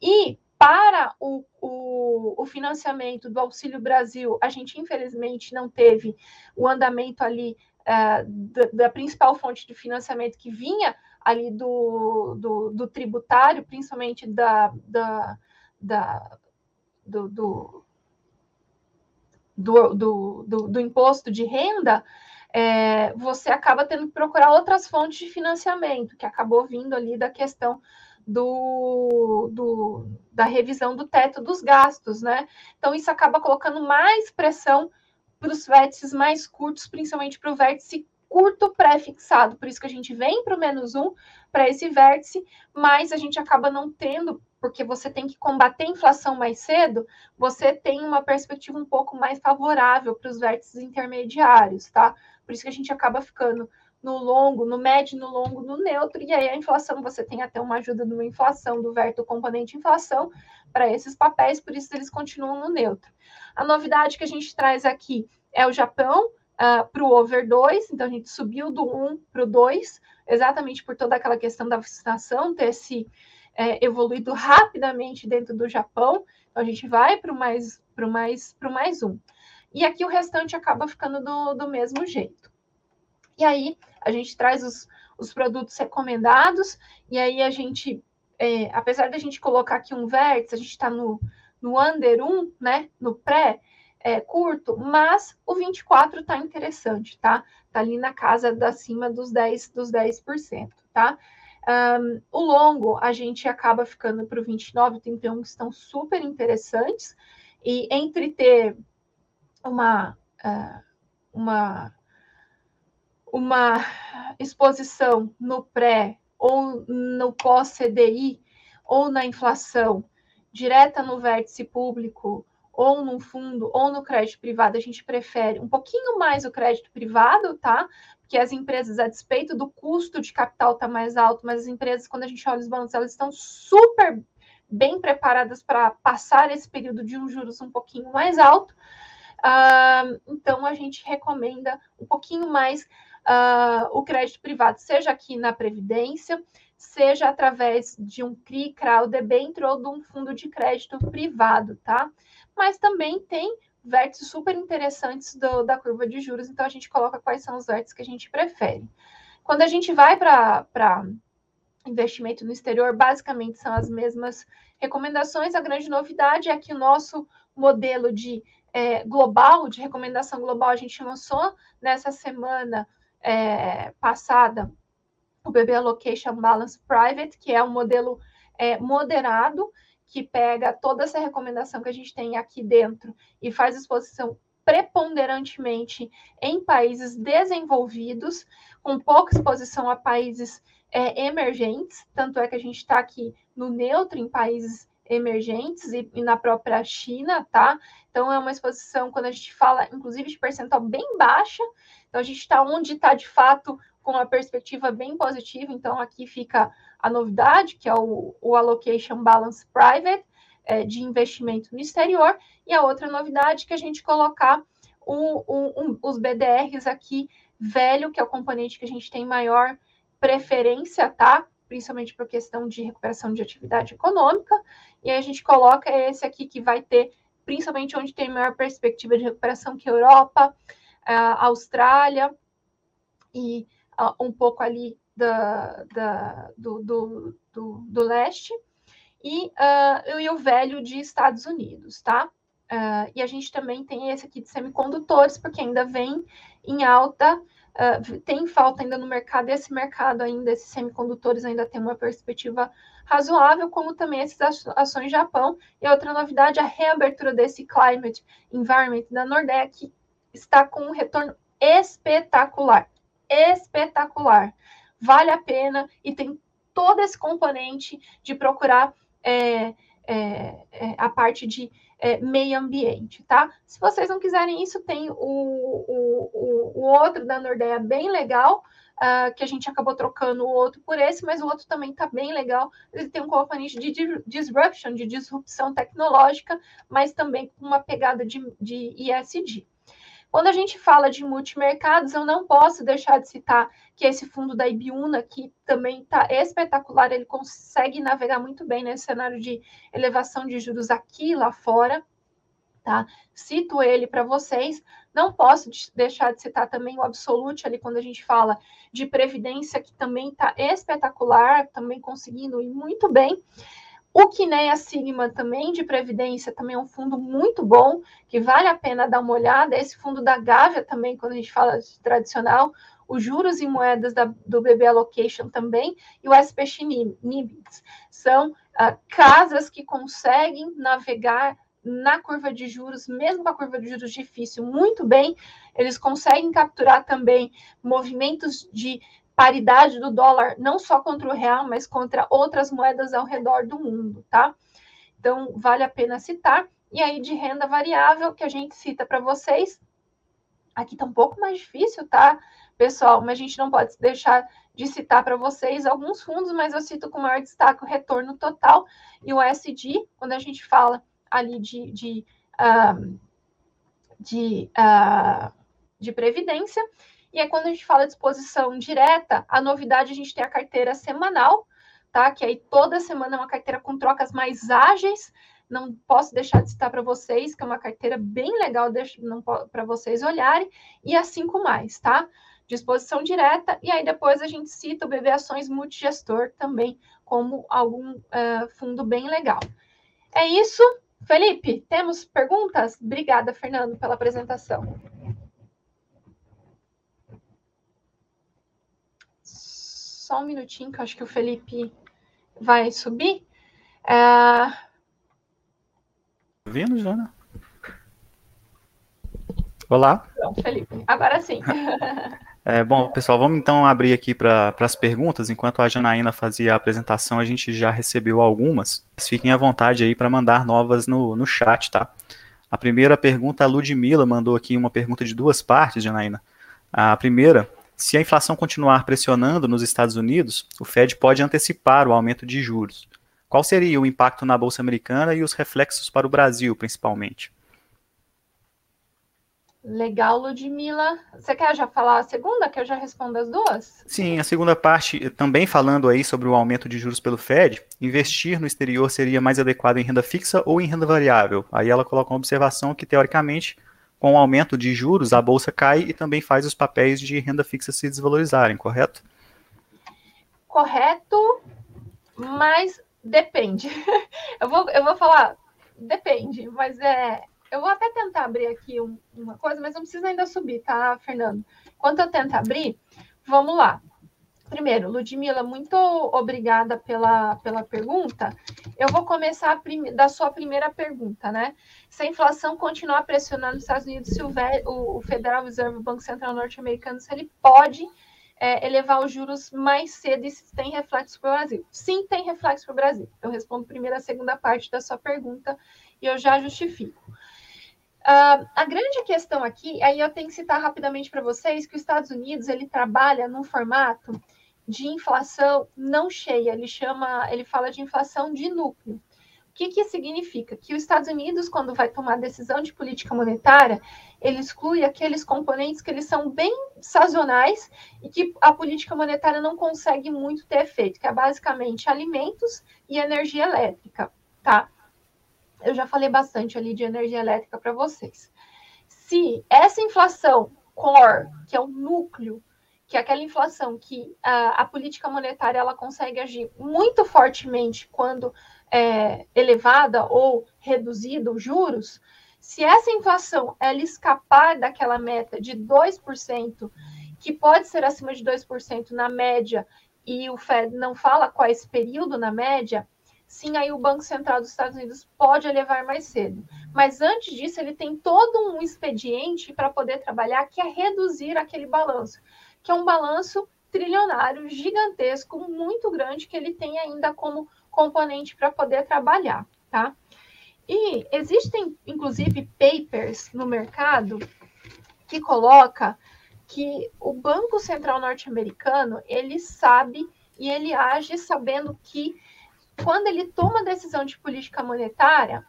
e para o, o, o, financiamento do Auxílio Brasil, a gente infelizmente não teve o andamento ali uh, da, da, principal fonte de financiamento que vinha ali do, do, do tributário, principalmente da, da, da do, do, do, do, do, imposto de renda, é, você acaba tendo que procurar outras fontes de financiamento, que acabou vindo ali da questão do, do, da revisão do teto dos gastos, né? Então, isso acaba colocando mais pressão para os vértices mais curtos, principalmente para o vértice curto pré-fixado, por isso que a gente vem para o menos um, para esse vértice, mas a gente acaba não tendo, porque você tem que combater a inflação mais cedo, você tem uma perspectiva um pouco mais favorável para os vértices intermediários, tá? Por isso que a gente acaba ficando no longo, no médio, no longo, no neutro, e aí a inflação, você tem até uma ajuda de uma inflação, do verto componente inflação, para esses papéis, por isso eles continuam no neutro. A novidade que a gente traz aqui é o Japão, uh, para o over 2, então a gente subiu do 1 para o 2, exatamente por toda aquela questão da vacinação ter se é, evoluído rapidamente dentro do Japão. Então a gente vai para o mais, para mais, para mais um. E aqui o restante acaba ficando do, do mesmo jeito. E aí a gente traz os, os produtos recomendados, e aí a gente, é, apesar da gente colocar aqui um vértice, a gente está no, no under 1, né? No pré, é, curto, mas o 24 está interessante, tá? Tá ali na casa da acima dos 10, dos 10%, tá? Um, o longo, a gente acaba ficando para o 29 e 31, que estão super interessantes, e entre ter uma, uh, uma, uma exposição no pré ou no pós-CDI, ou na inflação, direta no vértice público, ou num fundo ou no crédito privado, a gente prefere um pouquinho mais o crédito privado, tá? Porque as empresas, a despeito do custo de capital tá mais alto, mas as empresas, quando a gente olha os balanços, elas estão super bem preparadas para passar esse período de um juros um pouquinho mais alto. Uh, então, a gente recomenda um pouquinho mais uh, o crédito privado, seja aqui na Previdência, seja através de um CRI, CRA, debênture ou de um fundo de crédito privado, tá? mas também tem vértices super interessantes do, da curva de juros, então a gente coloca quais são os vértices que a gente prefere. Quando a gente vai para investimento no exterior, basicamente são as mesmas recomendações. A grande novidade é que o nosso modelo de é, global, de recomendação global, a gente lançou nessa semana é, passada o BB Allocation Balance Private, que é um modelo é, moderado, que pega toda essa recomendação que a gente tem aqui dentro e faz exposição preponderantemente em países desenvolvidos, com pouca exposição a países é, emergentes, tanto é que a gente está aqui no neutro em países emergentes e, e, na própria China, tá? Então é uma exposição, quando a gente fala, inclusive, de percentual bem baixa, então a gente está onde está de fato com uma perspectiva bem positiva, então aqui fica a novidade, que é o, o Allocation Balance Private, é, de investimento no exterior, e a outra novidade que a gente colocar o, o, um, os BDRs aqui velho, que é o componente que a gente tem maior preferência, tá? Principalmente por questão de recuperação de atividade econômica, e aí a gente coloca esse aqui que vai ter, principalmente onde tem maior perspectiva de recuperação, que é Europa, a Austrália e um pouco ali da, da do, do, do, do leste, e, uh, e o velho de Estados Unidos, tá? Uh, e a gente também tem esse aqui de semicondutores, porque ainda vem em alta, uh, tem falta ainda no mercado, esse mercado ainda, esses semicondutores ainda tem uma perspectiva razoável, como também essas ações Japão. E outra novidade, a reabertura desse Climate Environment da Nordec está com um retorno espetacular, espetacular. Vale a pena e tem todo esse componente de procurar é, é, é, a parte de é, meio ambiente, tá? Se vocês não quiserem isso, tem o, o, o, outro da Nordea bem legal, uh, que a gente acabou trocando o outro por esse, mas o outro também tá bem legal. Ele tem um componente de disruption, de disrupção tecnológica, mas também com uma pegada de, de ESG. Quando a gente fala de multimercados, eu não posso deixar de citar que esse fundo da Ibiúna, que também está espetacular, ele consegue navegar muito bem nesse cenário de elevação de juros aqui e lá fora, tá? Cito ele para vocês. Não posso deixar de citar também o Absolute ali quando a gente fala de previdência, que também está espetacular, também conseguindo ir muito bem. O Kinea Sigma também, de Previdência, também é um fundo muito bom, que vale a pena dar uma olhada. Esse fundo da Gávea também, quando a gente fala de tradicional, os juros e moedas da, do BB Allocation também, e o SPX NIBIX. São uh, casas que conseguem navegar na curva de juros, mesmo com a curva de juros difícil, muito bem. Eles conseguem capturar também movimentos de paridade do dólar, não só contra o real, mas contra outras moedas ao redor do mundo, tá? Então, vale a pena citar. E aí, de renda variável, que a gente cita para vocês, aqui tá um pouco mais difícil, tá, pessoal? Mas a gente não pode deixar de citar para vocês alguns fundos, mas eu cito com maior destaque o retorno total e o SD, quando a gente fala ali de, de, uh, de, uh, de previdência. E aí, quando a gente fala de exposição direta, a novidade a gente tem a carteira semanal, tá? Que aí toda semana é uma carteira com trocas mais ágeis. Não posso deixar de citar para vocês, que é uma carteira bem legal para vocês olharem, e a 5 mais, tá? Disposição direta, e aí depois a gente cita o BB Ações Multigestor também como algum uh, fundo bem legal. É isso. Felipe, temos perguntas? Obrigada, Fernando, pela apresentação. Só um minutinho, que eu acho que o Felipe vai subir. É...
Vindo, Jana? Olá.
Pronto, Felipe. Agora sim.
É, bom, pessoal, vamos então abrir aqui para as perguntas. Enquanto a Janaína fazia a apresentação, a gente já recebeu algumas. Fiquem à vontade aí para mandar novas no, no chat, tá? A primeira pergunta, a Ludmilla mandou aqui uma pergunta de duas partes, Janaína. A primeira se a inflação continuar pressionando nos Estados Unidos, o Fed pode antecipar o aumento de juros. Qual seria o impacto na Bolsa Americana e os reflexos para o Brasil, principalmente?
Legal, Ludmilla. Você quer já falar a segunda, que eu já respondo as duas?
Sim, a segunda parte, também falando aí sobre o aumento de juros pelo Fed, investir no exterior seria mais adequado em renda fixa ou em renda variável? Aí ela coloca uma observação que, teoricamente, com o aumento de juros, a bolsa cai e também faz os papéis de renda fixa se desvalorizarem, correto?
correto, mas depende. eu, vou, eu vou falar, depende, mas é. Eu vou até tentar abrir aqui um, uma coisa, mas não precisa ainda subir, tá, Fernando? Enquanto eu tento abrir, vamos lá. Primeiro, Ludmila, muito obrigada pela, pela pergunta. Eu vou começar da sua primeira pergunta, né? Se a inflação continuar pressionando os Estados Unidos, se o, o Federal Reserve, o Banco Central norte-americano, se ele pode é, elevar os juros mais cedo e se tem reflexo para o Brasil. Sim, tem reflexo para o Brasil. Eu respondo primeiro a segunda parte da sua pergunta e eu já justifico. Uh, a grande questão aqui, aí eu tenho que citar rapidamente para vocês que os Estados Unidos ele trabalha num formato de inflação não cheia, ele chama, ele fala de inflação de núcleo. O que, que significa? Que os Estados Unidos, quando vai tomar decisão de política monetária, ele exclui aqueles componentes que eles são bem sazonais e que a política monetária não consegue muito ter efeito, que é basicamente alimentos e energia elétrica, tá? Eu já falei bastante ali de energia elétrica para vocês. Se essa inflação core, que é o núcleo que aquela inflação que a, a, política monetária ela consegue agir muito fortemente quando é, elevada ou reduzida os juros, se essa inflação ela escapar daquela meta de 2%, que pode ser acima de 2% na média, e o Fed não fala qual é esse período na média, sim, aí o Banco Central dos Estados Unidos pode elevar mais cedo. Mas antes disso, ele tem todo um expediente para poder trabalhar, que é reduzir aquele balanço que é um balanço trilionário gigantesco, muito grande, que ele tem ainda como componente para poder trabalhar, tá? E existem, inclusive, papers no mercado que coloca que o Banco Central norte-americano, ele sabe e ele age sabendo que quando ele toma decisão de política monetária,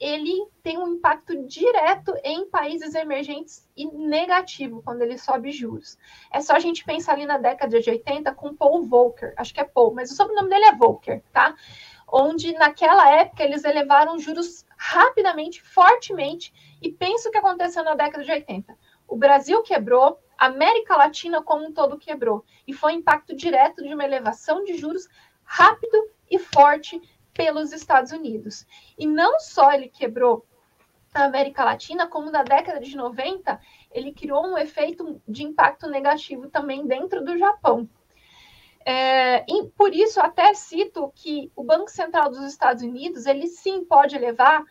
ele tem um impacto direto em países emergentes e negativo quando ele sobe juros. É só a gente pensar ali na década de 80 com Paul Volcker, acho que é Paul, mas o sobrenome dele é Volcker, tá? Onde naquela época eles elevaram juros rapidamente, fortemente, e pensa o que aconteceu na década de 80. O Brasil quebrou, a América Latina como um todo quebrou, e foi impacto direto de uma elevação de juros rápido e forte pelos Estados Unidos. E não só ele quebrou a América Latina, como na década de 90, ele criou um efeito de impacto negativo também dentro do Japão. É, e por isso, até cito que o Banco Central dos Estados Unidos, ele sim pode elevar,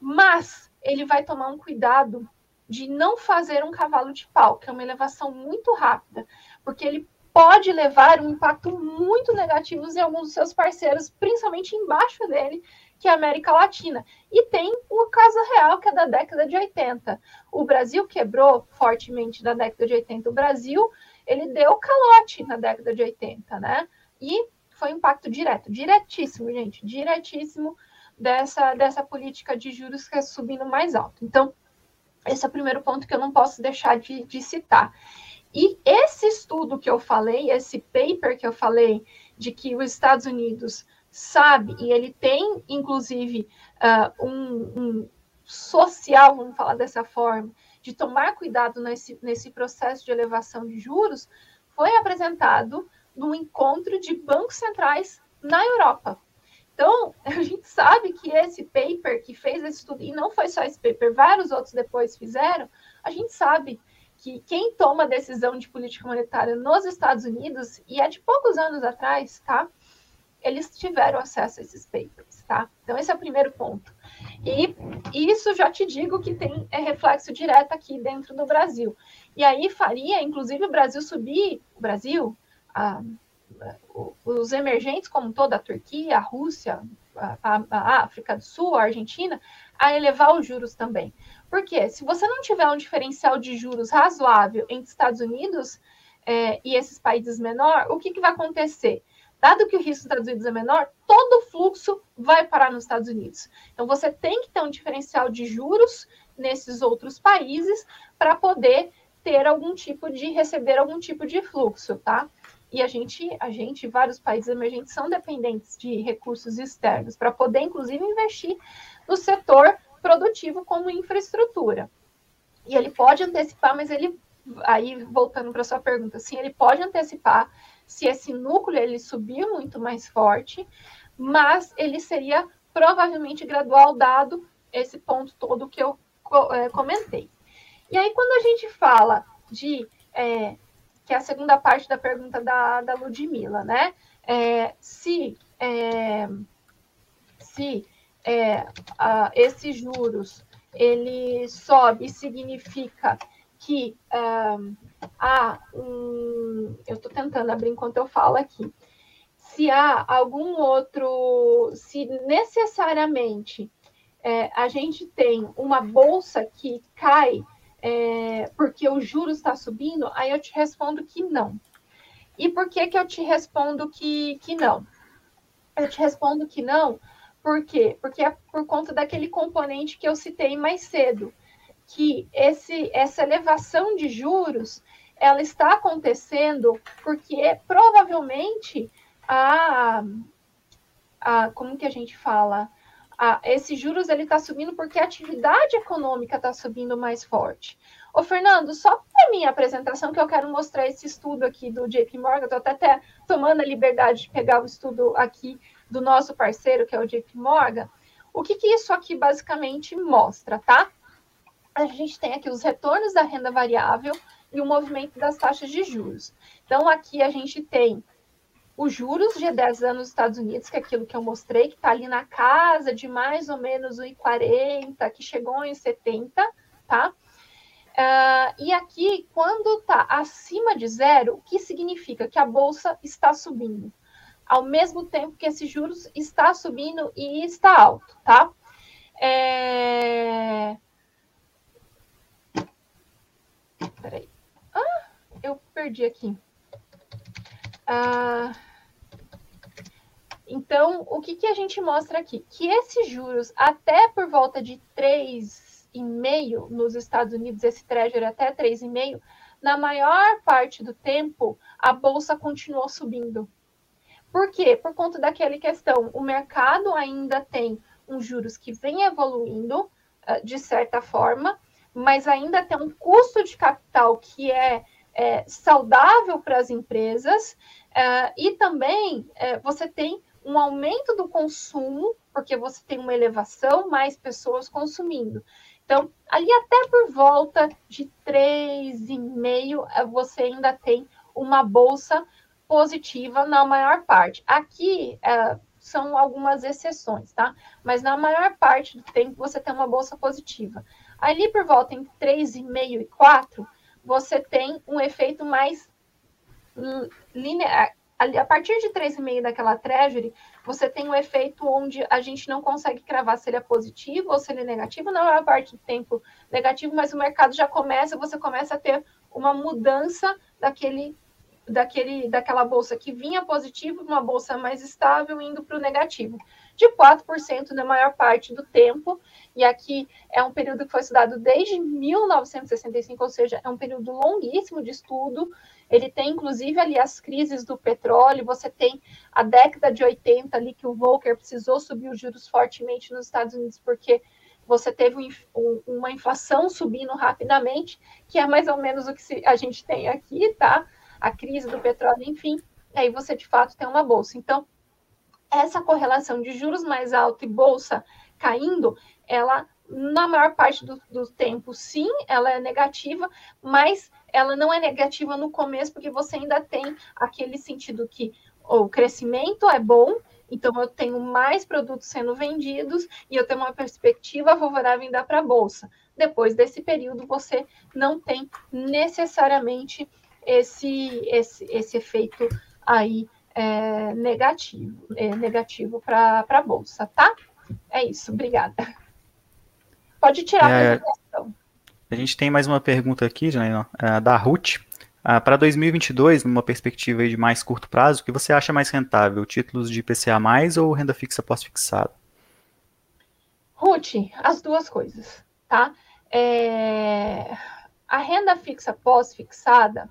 mas ele vai tomar um cuidado de não fazer um cavalo de pau, que é uma elevação muito rápida, porque ele pode levar um impacto muito negativo em alguns dos seus parceiros, principalmente embaixo dele, que é a América Latina. E tem o caso real, que é da década de 80. O Brasil quebrou fortemente na década de 80. O Brasil, ele deu calote na década de 80, né? E foi um impacto direto, diretíssimo, gente, diretíssimo dessa, dessa política de juros que é subindo mais alto. Então, esse é o primeiro ponto que eu não posso deixar de, de citar. E esse estudo que eu falei, esse paper que eu falei, de que os Estados Unidos sabe, e ele tem, inclusive, uh, um, um, social, vamos falar dessa forma, de tomar cuidado nesse, nesse processo de elevação de juros, foi apresentado no encontro de bancos centrais na Europa. Então, a gente sabe que esse paper que fez esse estudo, e não foi só esse paper, vários outros depois fizeram, a gente sabe que quem toma decisão de política monetária nos Estados Unidos, e é de poucos anos atrás, tá? Eles tiveram acesso a esses papers, tá? Então, esse é o primeiro ponto. E isso já te digo que tem é reflexo direto aqui dentro do Brasil. E aí faria, inclusive, o Brasil subir, o Brasil, a, os emergentes como toda a Turquia, a Rússia, a, a África do Sul, a Argentina, a elevar os juros também. Porque se você não tiver um diferencial de juros razoável entre Estados Unidos é, e esses países menor, o que, que vai acontecer? Dado que o risco dos Estados Unidos é menor, todo o fluxo vai parar nos Estados Unidos. Então, você tem que ter um diferencial de juros nesses outros países para poder ter algum tipo de receber algum tipo de fluxo, tá? E a gente, a gente, vários países emergentes são dependentes de recursos externos para poder, inclusive, investir no setor produtivo como infraestrutura. E ele pode antecipar, mas ele aí voltando para sua pergunta, sim, ele pode antecipar se esse núcleo ele subir muito mais forte, mas ele seria provavelmente gradual dado esse ponto todo que eu é, comentei. E aí quando a gente fala de é, que é a segunda parte da pergunta da, da Ludmilla, né? É, se é, se é, a, esses juros ele sobe significa que um, há um. Eu estou tentando abrir enquanto eu falo aqui. Se há algum outro. Se necessariamente é, a gente tem uma bolsa que cai é, porque o juro está subindo, aí eu te respondo que não. E por que, que eu te respondo que, que não? Eu te respondo que não, por quê? Porque é por conta daquele componente que eu citei mais cedo, que esse, essa elevação de juros ela está acontecendo porque provavelmente a, a como que a gente fala a, esse juros ele está subindo porque a atividade econômica está subindo mais forte. Ô, Fernando, só para minha apresentação que eu quero mostrar esse estudo aqui do JP Morgan, estou até, até tomando a liberdade de pegar o estudo aqui do nosso parceiro, que é o JP Morgan, o que, que isso aqui basicamente mostra, tá? A gente tem aqui os retornos da renda variável e o movimento das taxas de juros. Então, aqui a gente tem os juros de 10 anos nos Estados Unidos, que é aquilo que eu mostrei, que está ali na casa de mais ou menos 1,40, que chegou em 70, tá? Uh, e aqui, quando está acima de zero, o que significa? Que a bolsa está subindo ao mesmo tempo que esse juros está subindo e está alto, tá? É... Peraí. Ah, eu perdi aqui. Ah, então, o que, que a gente mostra aqui? Que esses juros, até por volta de 3,5 nos Estados Unidos, esse treasury até 3,5, na maior parte do tempo, a bolsa continuou subindo. Por quê? Por conta daquela questão, o mercado ainda tem uns juros que vem evoluindo, uh, de certa forma, mas ainda tem um custo de capital que é, é saudável para as empresas, uh, e também uh, você tem um aumento do consumo, porque você tem uma elevação, mais pessoas consumindo. Então, ali até por volta de 3,5, você ainda tem uma bolsa positiva na maior parte. Aqui é, são algumas exceções, tá? Mas na maior parte do tempo você tem uma bolsa positiva. Ali por volta em 3,5 e 4, você tem um efeito mais linear. A partir de 3,5 daquela treasury, você tem um efeito onde a gente não consegue cravar se ele é positivo ou se ele é negativo, na maior parte do tempo negativo, mas o mercado já começa, você começa a ter uma mudança daquele daquele, daquela bolsa que vinha positivo, uma bolsa mais estável, indo para o negativo, de 4% na maior parte do tempo, e aqui é um período que foi estudado desde 1965, ou seja, é um período longuíssimo de estudo. Ele tem, inclusive, ali as crises do petróleo, você tem a década de 80 ali que o Volcker precisou subir os juros fortemente nos Estados Unidos, porque você teve um, uma inflação subindo rapidamente, que é mais ou menos o que a gente tem aqui, tá? A crise do petróleo, enfim, aí você de fato tem uma bolsa. Então, essa correlação de juros mais alto e bolsa caindo, ela na maior parte do, do, tempo, sim, ela é negativa, mas ela não é negativa no começo, porque você ainda tem aquele sentido que o crescimento é bom, então eu tenho mais produtos sendo vendidos e eu tenho uma perspectiva favorável em dar para a bolsa. Depois desse período, você não tem necessariamente esse, esse, esse efeito aí é, negativo, é, negativo para a Bolsa, tá? É isso, obrigada. Pode tirar é, a apresentação.
A gente tem mais uma pergunta aqui, Janine, é, da Ruth. Uh, para 2022, numa perspectiva de mais curto prazo, o que você acha mais rentável? Títulos de IPCA+, ou renda fixa pós-fixada?
Ruth, as duas coisas, tá? É... A renda fixa pós-fixada,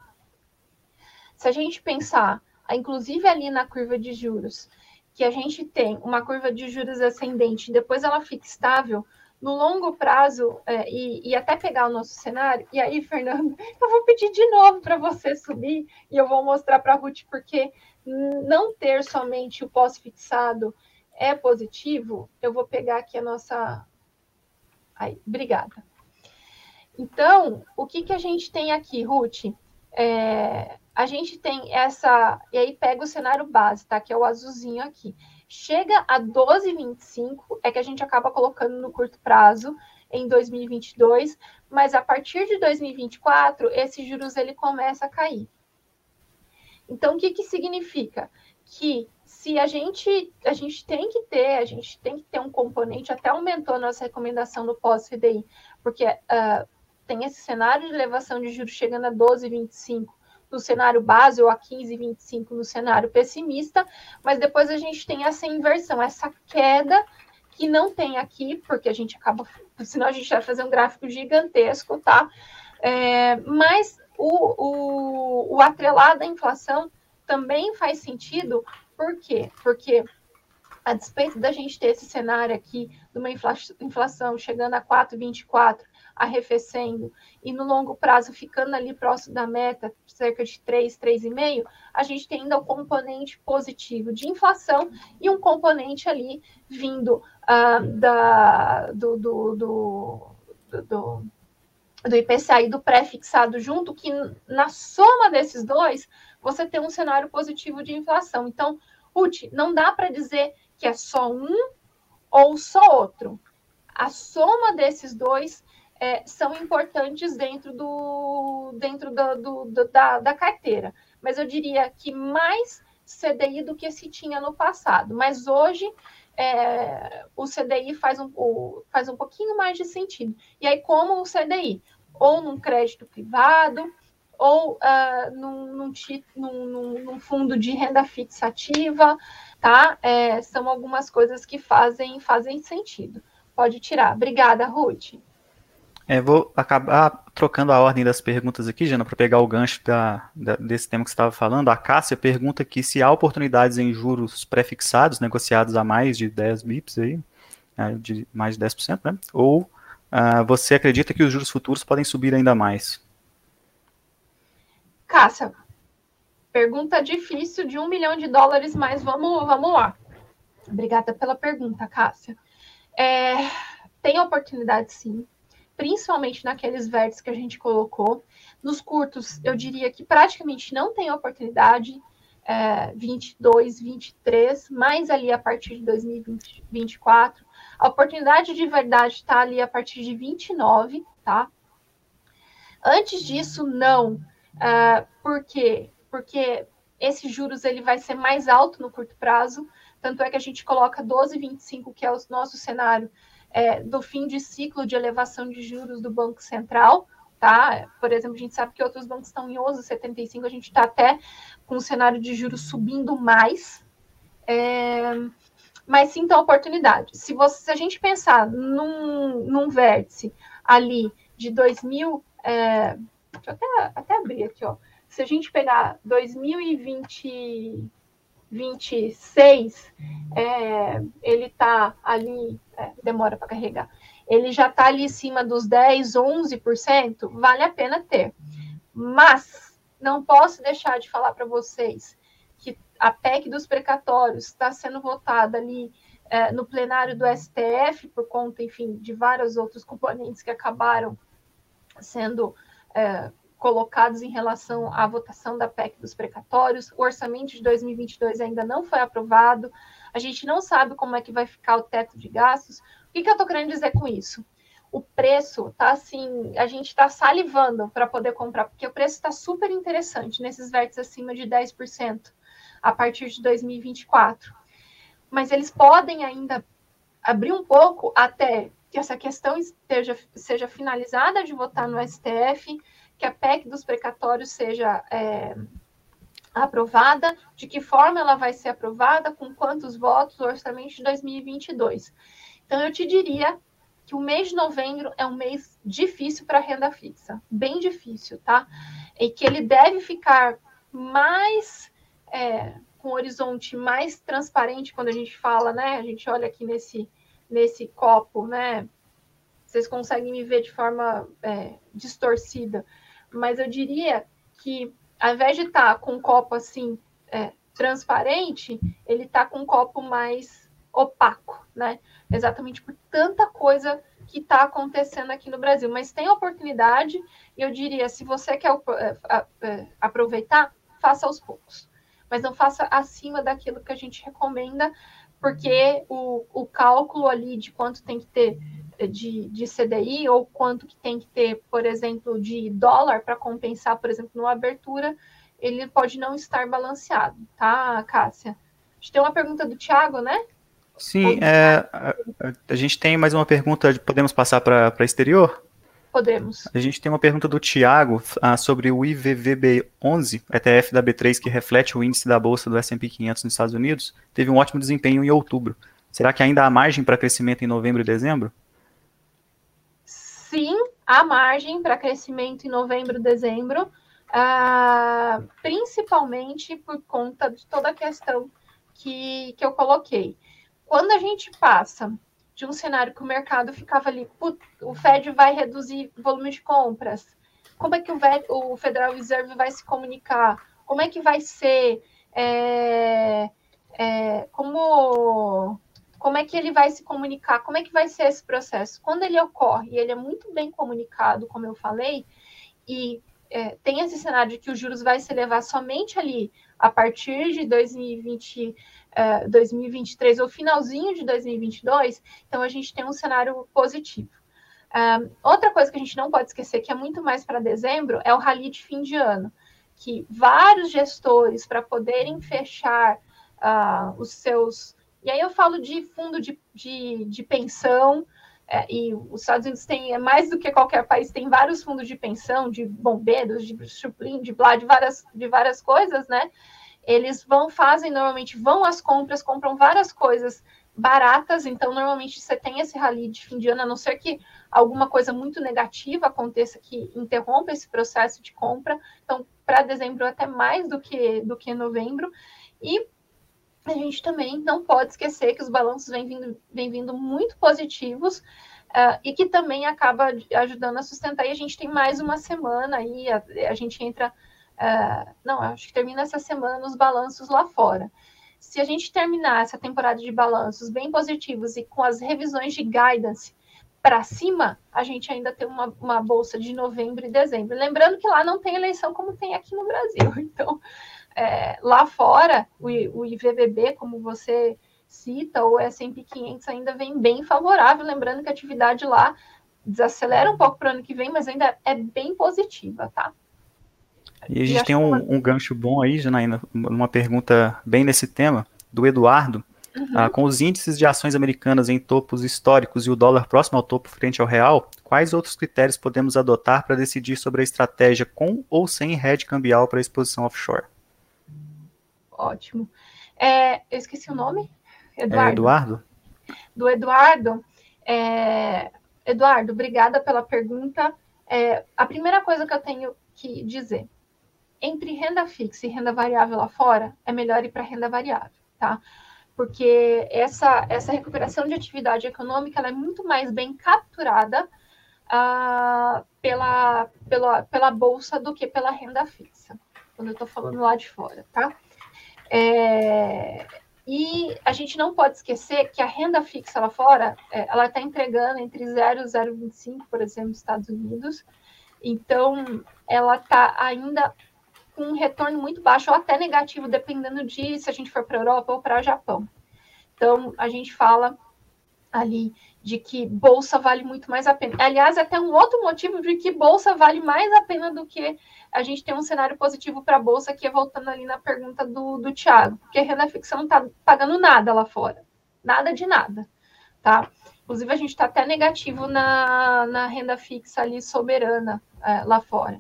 se a gente pensar, inclusive ali na curva de juros, que a gente tem uma curva de juros ascendente, depois ela fica estável, no longo prazo, é, e, e, até pegar o nosso cenário, e aí, Fernando, eu vou pedir de novo para você subir, e eu vou mostrar para a Ruth, porque não ter somente o pós-fixado é positivo, eu vou pegar aqui a nossa. Aí, obrigada. Então, o que, que a gente tem aqui, Ruth? É, a gente tem essa. E aí pega o cenário base, tá? Que é o azulzinho aqui. Chega a 12,25, é que a gente acaba colocando no curto prazo em 2022, mas a partir de 2024, esse juros ele começa a cair. Então, o que, que significa? Que se a gente, a gente tem que ter, a gente tem que ter um componente, até aumentou a nossa recomendação do pós-CDI, porque uh, tem esse cenário de elevação de juros chegando a 12,25 no cenário base ou a 15,25 no cenário pessimista, mas depois a gente tem essa inversão, essa queda que não tem aqui, porque a gente acaba, senão a gente vai fazer um gráfico gigantesco, tá? É, mas o, o, o atrelado à inflação também faz sentido, por quê? Porque a despeito da gente ter esse cenário aqui de uma inflação chegando a 4,24 arrefecendo e no longo prazo ficando ali próximo da meta, cerca de 3, 3,5, a gente tem ainda o componente positivo de inflação e um componente ali vindo uh, da, do, do, do, do, do IPCA do pré-fixado junto, que na soma desses dois, você tem um cenário positivo de inflação. Então, Ruth, não dá para dizer que é só um ou só outro. A soma desses dois é, são importantes dentro, do, dentro do, do, do, da, da carteira. Mas eu diria que mais CDI do que se tinha no passado. Mas hoje é, o CDI faz um, o, faz um pouquinho mais de sentido. E aí, como o CDI? Ou num crédito privado, ou uh, num, num, num, num, fundo de renda fixativa, tá? É, são algumas coisas que fazem, fazem sentido. Pode tirar. Obrigada, Ruth.
É, vou acabar trocando a ordem das perguntas aqui, Jana, para pegar o gancho da, da, desse tema que você estava falando. A Cássia pergunta aqui se há oportunidades em juros pré-fixados, negociados a mais de 10 bips aí, né, de mais de 10%, né? Ou uh, você acredita que os juros futuros podem subir ainda mais?
Cássia, pergunta difícil de um milhão de dólares, mas vamos, vamos lá. Obrigada pela pergunta, Cássia. É, tem oportunidade sim principalmente naqueles vértices que a gente colocou. Nos curtos, eu diria que praticamente não tem oportunidade, é, 22, 23, mais ali a partir de 2024. A oportunidade de verdade está ali a partir de 29, tá? Antes disso, não. É, por quê? Porque esse juros ele vai ser mais alto no curto prazo, tanto é que a gente coloca 12,25, que é o nosso cenário é, do fim de ciclo de elevação de juros do Banco Central, tá? Por exemplo, a gente sabe que outros bancos estão em 11,75, a gente está até com o cenário de juros subindo mais. É, mas sim tem oportunidade. Se, você, se a gente pensar num, num vértice ali de 2000, é, deixa eu até, até abrir aqui, ó. Se a gente pegar 2020 26, é, ele está ali, é, demora para carregar, ele já está ali em cima dos 10, 11%, vale a pena ter. Mas não posso deixar de falar para vocês que a PEC dos precatórios está sendo votada ali é, no plenário do STF, por conta, enfim, de vários outros componentes que acabaram sendo é, colocados em relação à votação da PEC dos precatórios. O orçamento de 2022 ainda não foi aprovado. A gente não sabe como é que vai ficar o teto de gastos. O que, que eu estou querendo dizer com isso? O preço está assim, a gente está salivando para poder comprar, porque o preço está super interessante nesses vértices acima de 10% a partir de 2024. Mas eles podem ainda abrir um pouco até que essa questão esteja, seja finalizada de votar no STF, que a PEC dos precatórios seja é, aprovada, de que forma ela vai ser aprovada, com quantos votos, o orçamento de 2022. Então, eu te diria que o mês de novembro é um mês difícil para renda fixa, bem difícil, tá? E que ele deve ficar mais é, com um horizonte mais transparente quando a gente fala, né? A gente olha aqui nesse, nesse copo, né? vocês conseguem me ver de forma é, distorcida, mas eu diria que ao invés de estar tá com um copo assim é, transparente, ele está com um copo mais opaco, né? Exatamente por tanta coisa que está acontecendo aqui no Brasil. Mas tem oportunidade, e eu diria, se você quer é, é, aproveitar, faça aos poucos. Mas não faça acima daquilo que a gente recomenda, porque o, o cálculo ali de quanto tem que ter de, de CDI ou quanto que tem que ter, por exemplo, de dólar para compensar, por exemplo, numa abertura, ele pode não estar balanceado, tá, Cássia? A gente tem uma pergunta do Thiago, né?
Sim, é, a, a, gente tem mais uma pergunta, podemos passar para exterior?
Podemos.
A gente tem uma pergunta do Tiago ah, sobre o IVVB11, ETF da B3, que reflete o índice da bolsa do S&P 500 nos Estados Unidos, teve um ótimo desempenho em outubro. Será que ainda há margem para crescimento em novembro e dezembro?
Sim, há margem para crescimento em novembro e dezembro, ah, principalmente por conta de toda a questão que, que eu coloquei. Quando a gente passa de um cenário que o mercado ficava ali, o Fed vai reduzir volume de compras, como é que o, Federal Reserve vai se comunicar? Como é que vai ser? É, é, como, como é que ele vai se comunicar? Como é que vai ser esse processo? Quando ele ocorre e ele é muito bem comunicado, como eu falei, e é, tem esse cenário de que os juros vai se elevar somente ali a partir de 2020, uh, 2023 ou finalzinho de 2022, então a gente tem um cenário positivo. Um, outra coisa que a gente não pode esquecer, que é muito mais para dezembro, é o rally de fim de ano, que vários gestores, para poderem fechar uh, os seus. E aí eu falo de fundo de, de, de pensão, é, e os Estados Unidos têm, é mais do que qualquer país, tem vários fundos de pensão, de bombeiros, de chuplim, de blá, de várias, de várias coisas, né? Eles vão, fazem normalmente, vão às compras, compram várias coisas baratas, então normalmente você tem esse rally de fim de ano, a não ser que alguma coisa muito negativa aconteça que interrompa esse processo de compra. Então, para dezembro até mais do que do que novembro. E a gente também não pode esquecer que os balanços vêm vindo, vêm vindo muito positivos uh, e que também acaba ajudando a sustentar. E a gente tem mais uma semana aí, a, a gente entra. Uh, não, acho que termina essa semana os balanços lá fora. Se a gente terminar essa temporada de balanços bem positivos e com as revisões de guidance para cima, a gente ainda tem uma, uma bolsa de novembro e dezembro. Lembrando que lá não tem eleição como tem aqui no Brasil. Então, é, lá fora, o, o IVBB, como você cita, o S&P 500 ainda vem bem favorável, lembrando que a atividade lá desacelera um pouco para o ano que vem, mas ainda é bem positiva, tá?
E a gente e tem um, um, gancho bom aí, Janaína, uma pergunta bem nesse tema, do Eduardo. Uhum. Ah, com os índices de ações americanas em topos históricos e o dólar próximo ao topo frente ao real, quais outros critérios podemos adotar para decidir sobre a estratégia com ou sem hedge cambial para exposição offshore?
Ótimo. É, eu esqueci o nome?
Eduardo. É Eduardo?
Do Eduardo. É, Eduardo, obrigada pela pergunta. É, a primeira coisa que eu tenho que dizer, entre renda fixa e renda variável lá fora, é melhor ir para renda variável, tá? Porque essa, essa recuperação de atividade econômica é muito mais bem capturada uh, pela, pela, pela bolsa do que pela renda fixa, quando eu estou falando lá de fora, tá? É, e a gente não pode esquecer que a renda fixa lá fora, é, ela está entregando entre 0 e 0,25, por exemplo, nos Estados Unidos. Então, ela está ainda com um retorno muito baixo, ou até negativo, dependendo de se a gente for para a Europa ou para o Japão. Então, a gente fala ali de que bolsa vale muito mais a pena. Aliás, é até um outro motivo de que bolsa vale mais a pena do que a gente ter um cenário positivo para a bolsa, que é voltando ali na pergunta do, do Thiago, porque a renda fixa não está pagando nada lá fora. Nada de nada. Tá? Inclusive, a gente está até negativo na, na renda fixa ali soberana é, lá fora.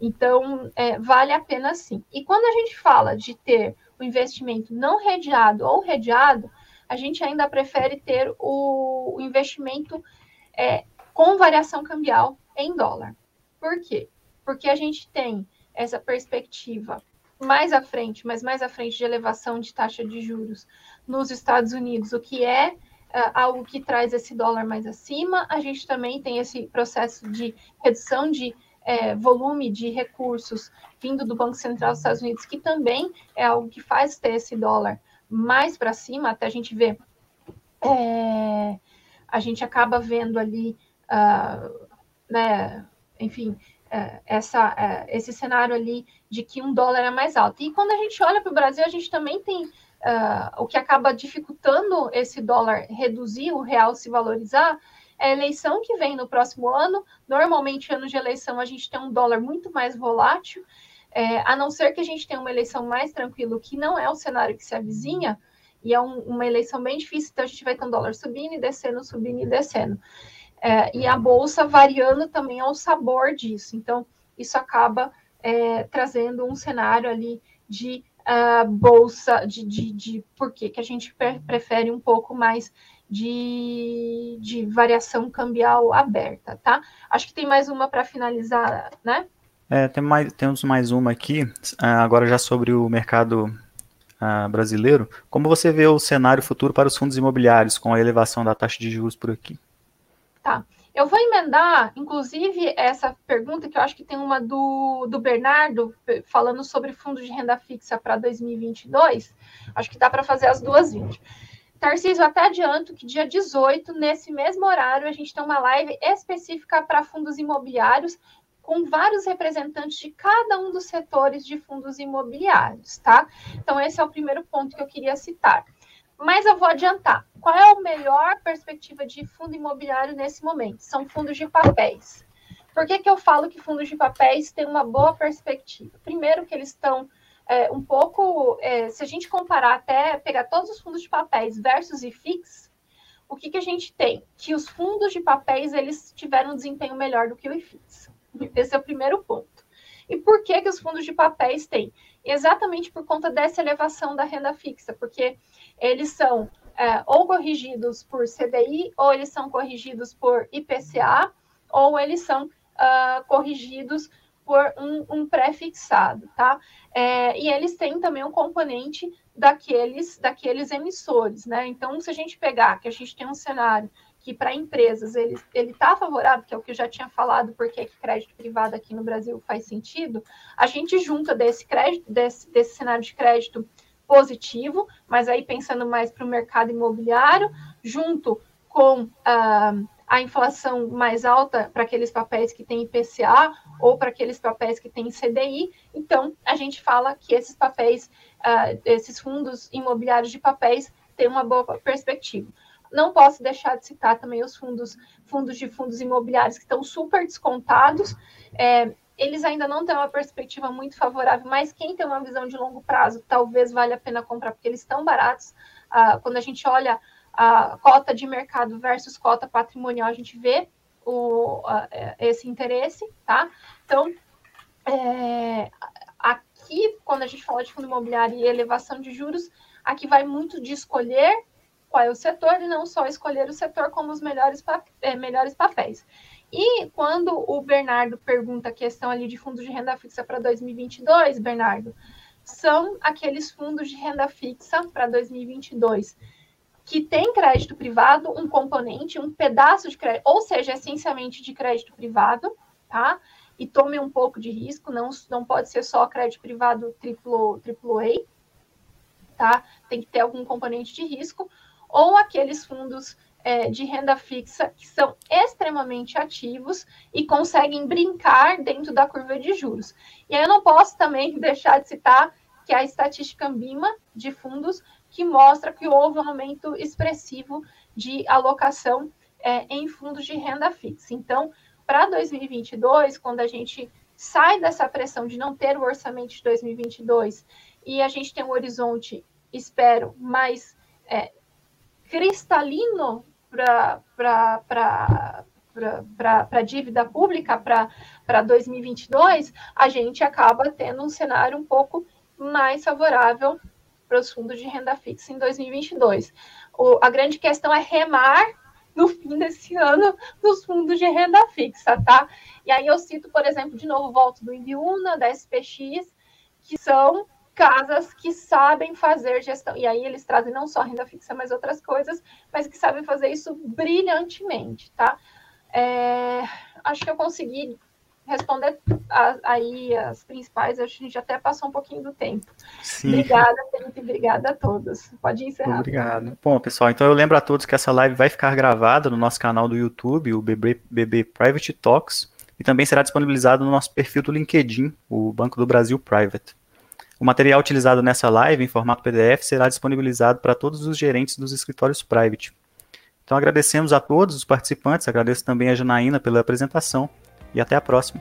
Então, é, vale a pena sim. E quando a gente fala de ter o investimento não redeado ou redeado, a gente ainda prefere ter o, o investimento é, com variação cambial em dólar. Por quê? Porque a gente tem essa perspectiva mais à frente, mas mais à frente de elevação de taxa de juros nos Estados Unidos, o que é, algo que traz esse dólar mais acima. A gente também tem esse processo de redução de é, volume de recursos vindo do Banco Central dos Estados Unidos, que também é algo que faz ter esse dólar mais para cima, até a gente ver, é, a gente acaba vendo ali, uh, né, enfim, é, essa, é, esse cenário ali de que um dólar é mais alto. E quando a gente olha para o Brasil, a gente também tem uh, o que acaba dificultando esse dólar reduzir, o real se valorizar, a eleição que vem no próximo ano. Normalmente, anos de eleição, a gente tem um dólar muito mais volátil, é, a não ser que a gente tenha uma eleição mais tranquila, que não é o cenário que se avizinha, e é um, uma eleição bem difícil, então a gente vai ter um dólar subindo e descendo, subindo e descendo. É, e a bolsa variando também ao sabor disso. Então, isso acaba é, trazendo um cenário ali de uh, bolsa, de, de, de por que a gente pre prefere um pouco mais de, de variação cambial aberta, tá? Acho que tem mais uma para finalizar, né?
É, tem mais, temos mais uma aqui, ah, agora já sobre o mercado uh, brasileiro. Como você vê o cenário futuro para os fundos imobiliários com a elevação da taxa de juros por aqui?
Tá. Eu vou emendar, inclusive, essa pergunta, que eu acho que tem uma do, do Bernardo, falando sobre fundos de renda fixa para 2022. Acho que dá para fazer as duas vídeos. Tarcísio, até adianto que dia 18, nesse mesmo horário, a gente tem uma live específica para fundos imobiliários, com vários representantes de cada um dos setores de fundos imobiliários, tá? Então, esse é o primeiro ponto que eu queria citar. Mas eu vou adiantar. Qual é a melhor perspectiva de fundo imobiliário nesse momento? São fundos de papéis. Por que, que eu falo que fundos de papéis têm uma boa perspectiva? Primeiro, que eles estão é, um pouco. É, se a gente comparar até pegar todos os fundos de papéis versus IFIX, o que, que a gente tem? Que os fundos de papéis eles tiveram um desempenho melhor do que o IFIX. Esse é o primeiro ponto. E por que, que os fundos de papéis têm? Exatamente por conta dessa elevação da renda fixa, porque eles são é, ou corrigidos por CDI, ou eles são corrigidos por IPCA, ou eles são uh, corrigidos por um, um pré-fixado, tá? É, e eles têm também um componente daqueles, daqueles emissores, né? Então, se a gente pegar que a gente tem um cenário que para empresas ele está favorável, que é o que eu já tinha falado, porque que crédito privado aqui no Brasil faz sentido, a gente junta desse crédito, desse, desse cenário de crédito positivo, mas aí pensando mais para o mercado imobiliário, junto com uh, a inflação mais alta para aqueles papéis que têm IPCA ou para aqueles papéis que têm CDI. Então, a gente fala que esses papéis, uh, esses fundos imobiliários de papéis têm uma boa perspectiva. Não posso deixar de citar também os fundos, fundos de fundos imobiliários que estão super descontados. É, eles ainda não têm uma perspectiva muito favorável, mas quem tem uma visão de longo prazo, talvez valha a pena comprar, porque eles estão baratos. Ah, quando a gente olha a cota de mercado versus cota patrimonial, a gente vê o, é, esse interesse, tá? Então, é, aqui, quando a gente fala de fundo imobiliário e elevação de juros, aqui vai muito de escolher qual é o setor e não só escolher o setor como os melhores, é, melhores papéis. E quando o Bernardo pergunta a questão ali de fundos de renda fixa para 2022, Bernardo, são aqueles fundos de renda fixa para 2022 que tem crédito privado, um componente, um pedaço de crédito, ou seja, essencialmente de crédito privado, tá? E tome um pouco de risco, não, não pode ser só crédito privado triplo, triplo A, tá? Tem que ter algum componente de risco, ou aqueles fundos é, de renda fixa que são extremamente ativos e conseguem brincar dentro da curva de juros. E aí eu não posso também deixar de citar que a estatística Ambima de fundos que mostra que houve um aumento expressivo de alocação é, em fundos de renda fixa. Então, para 2022, quando a gente sai dessa pressão de não ter o orçamento de 2022 e a gente tem um horizonte, espero, mais é, cristalino para a dívida pública para 2022, a gente acaba tendo um cenário um pouco mais favorável para os fundos de renda fixa em 2022. O, a grande questão é remar no fim desse ano nos fundos de renda fixa, tá? E aí eu cito, por exemplo, de novo, volto do Inviuna, da SPX, que são casas que sabem fazer gestão. E aí eles trazem não só renda fixa, mas outras coisas, mas que sabem fazer isso brilhantemente, tá? É, acho que eu consegui responder a, aí as principais, a gente até passou um pouquinho do tempo. Sim. Obrigada, Felipe, obrigada a todos. Pode encerrar.
Obrigado. Bom, pessoal, então eu lembro a todos que essa live vai ficar gravada no nosso canal do YouTube, o BB, BB Private Talks, e também será disponibilizado no nosso perfil do LinkedIn, o Banco do Brasil Private. O material utilizado nessa live, em formato PDF, será disponibilizado para todos os gerentes dos escritórios private. Então agradecemos a todos os participantes, agradeço também a Janaína pela apresentação e até a próxima.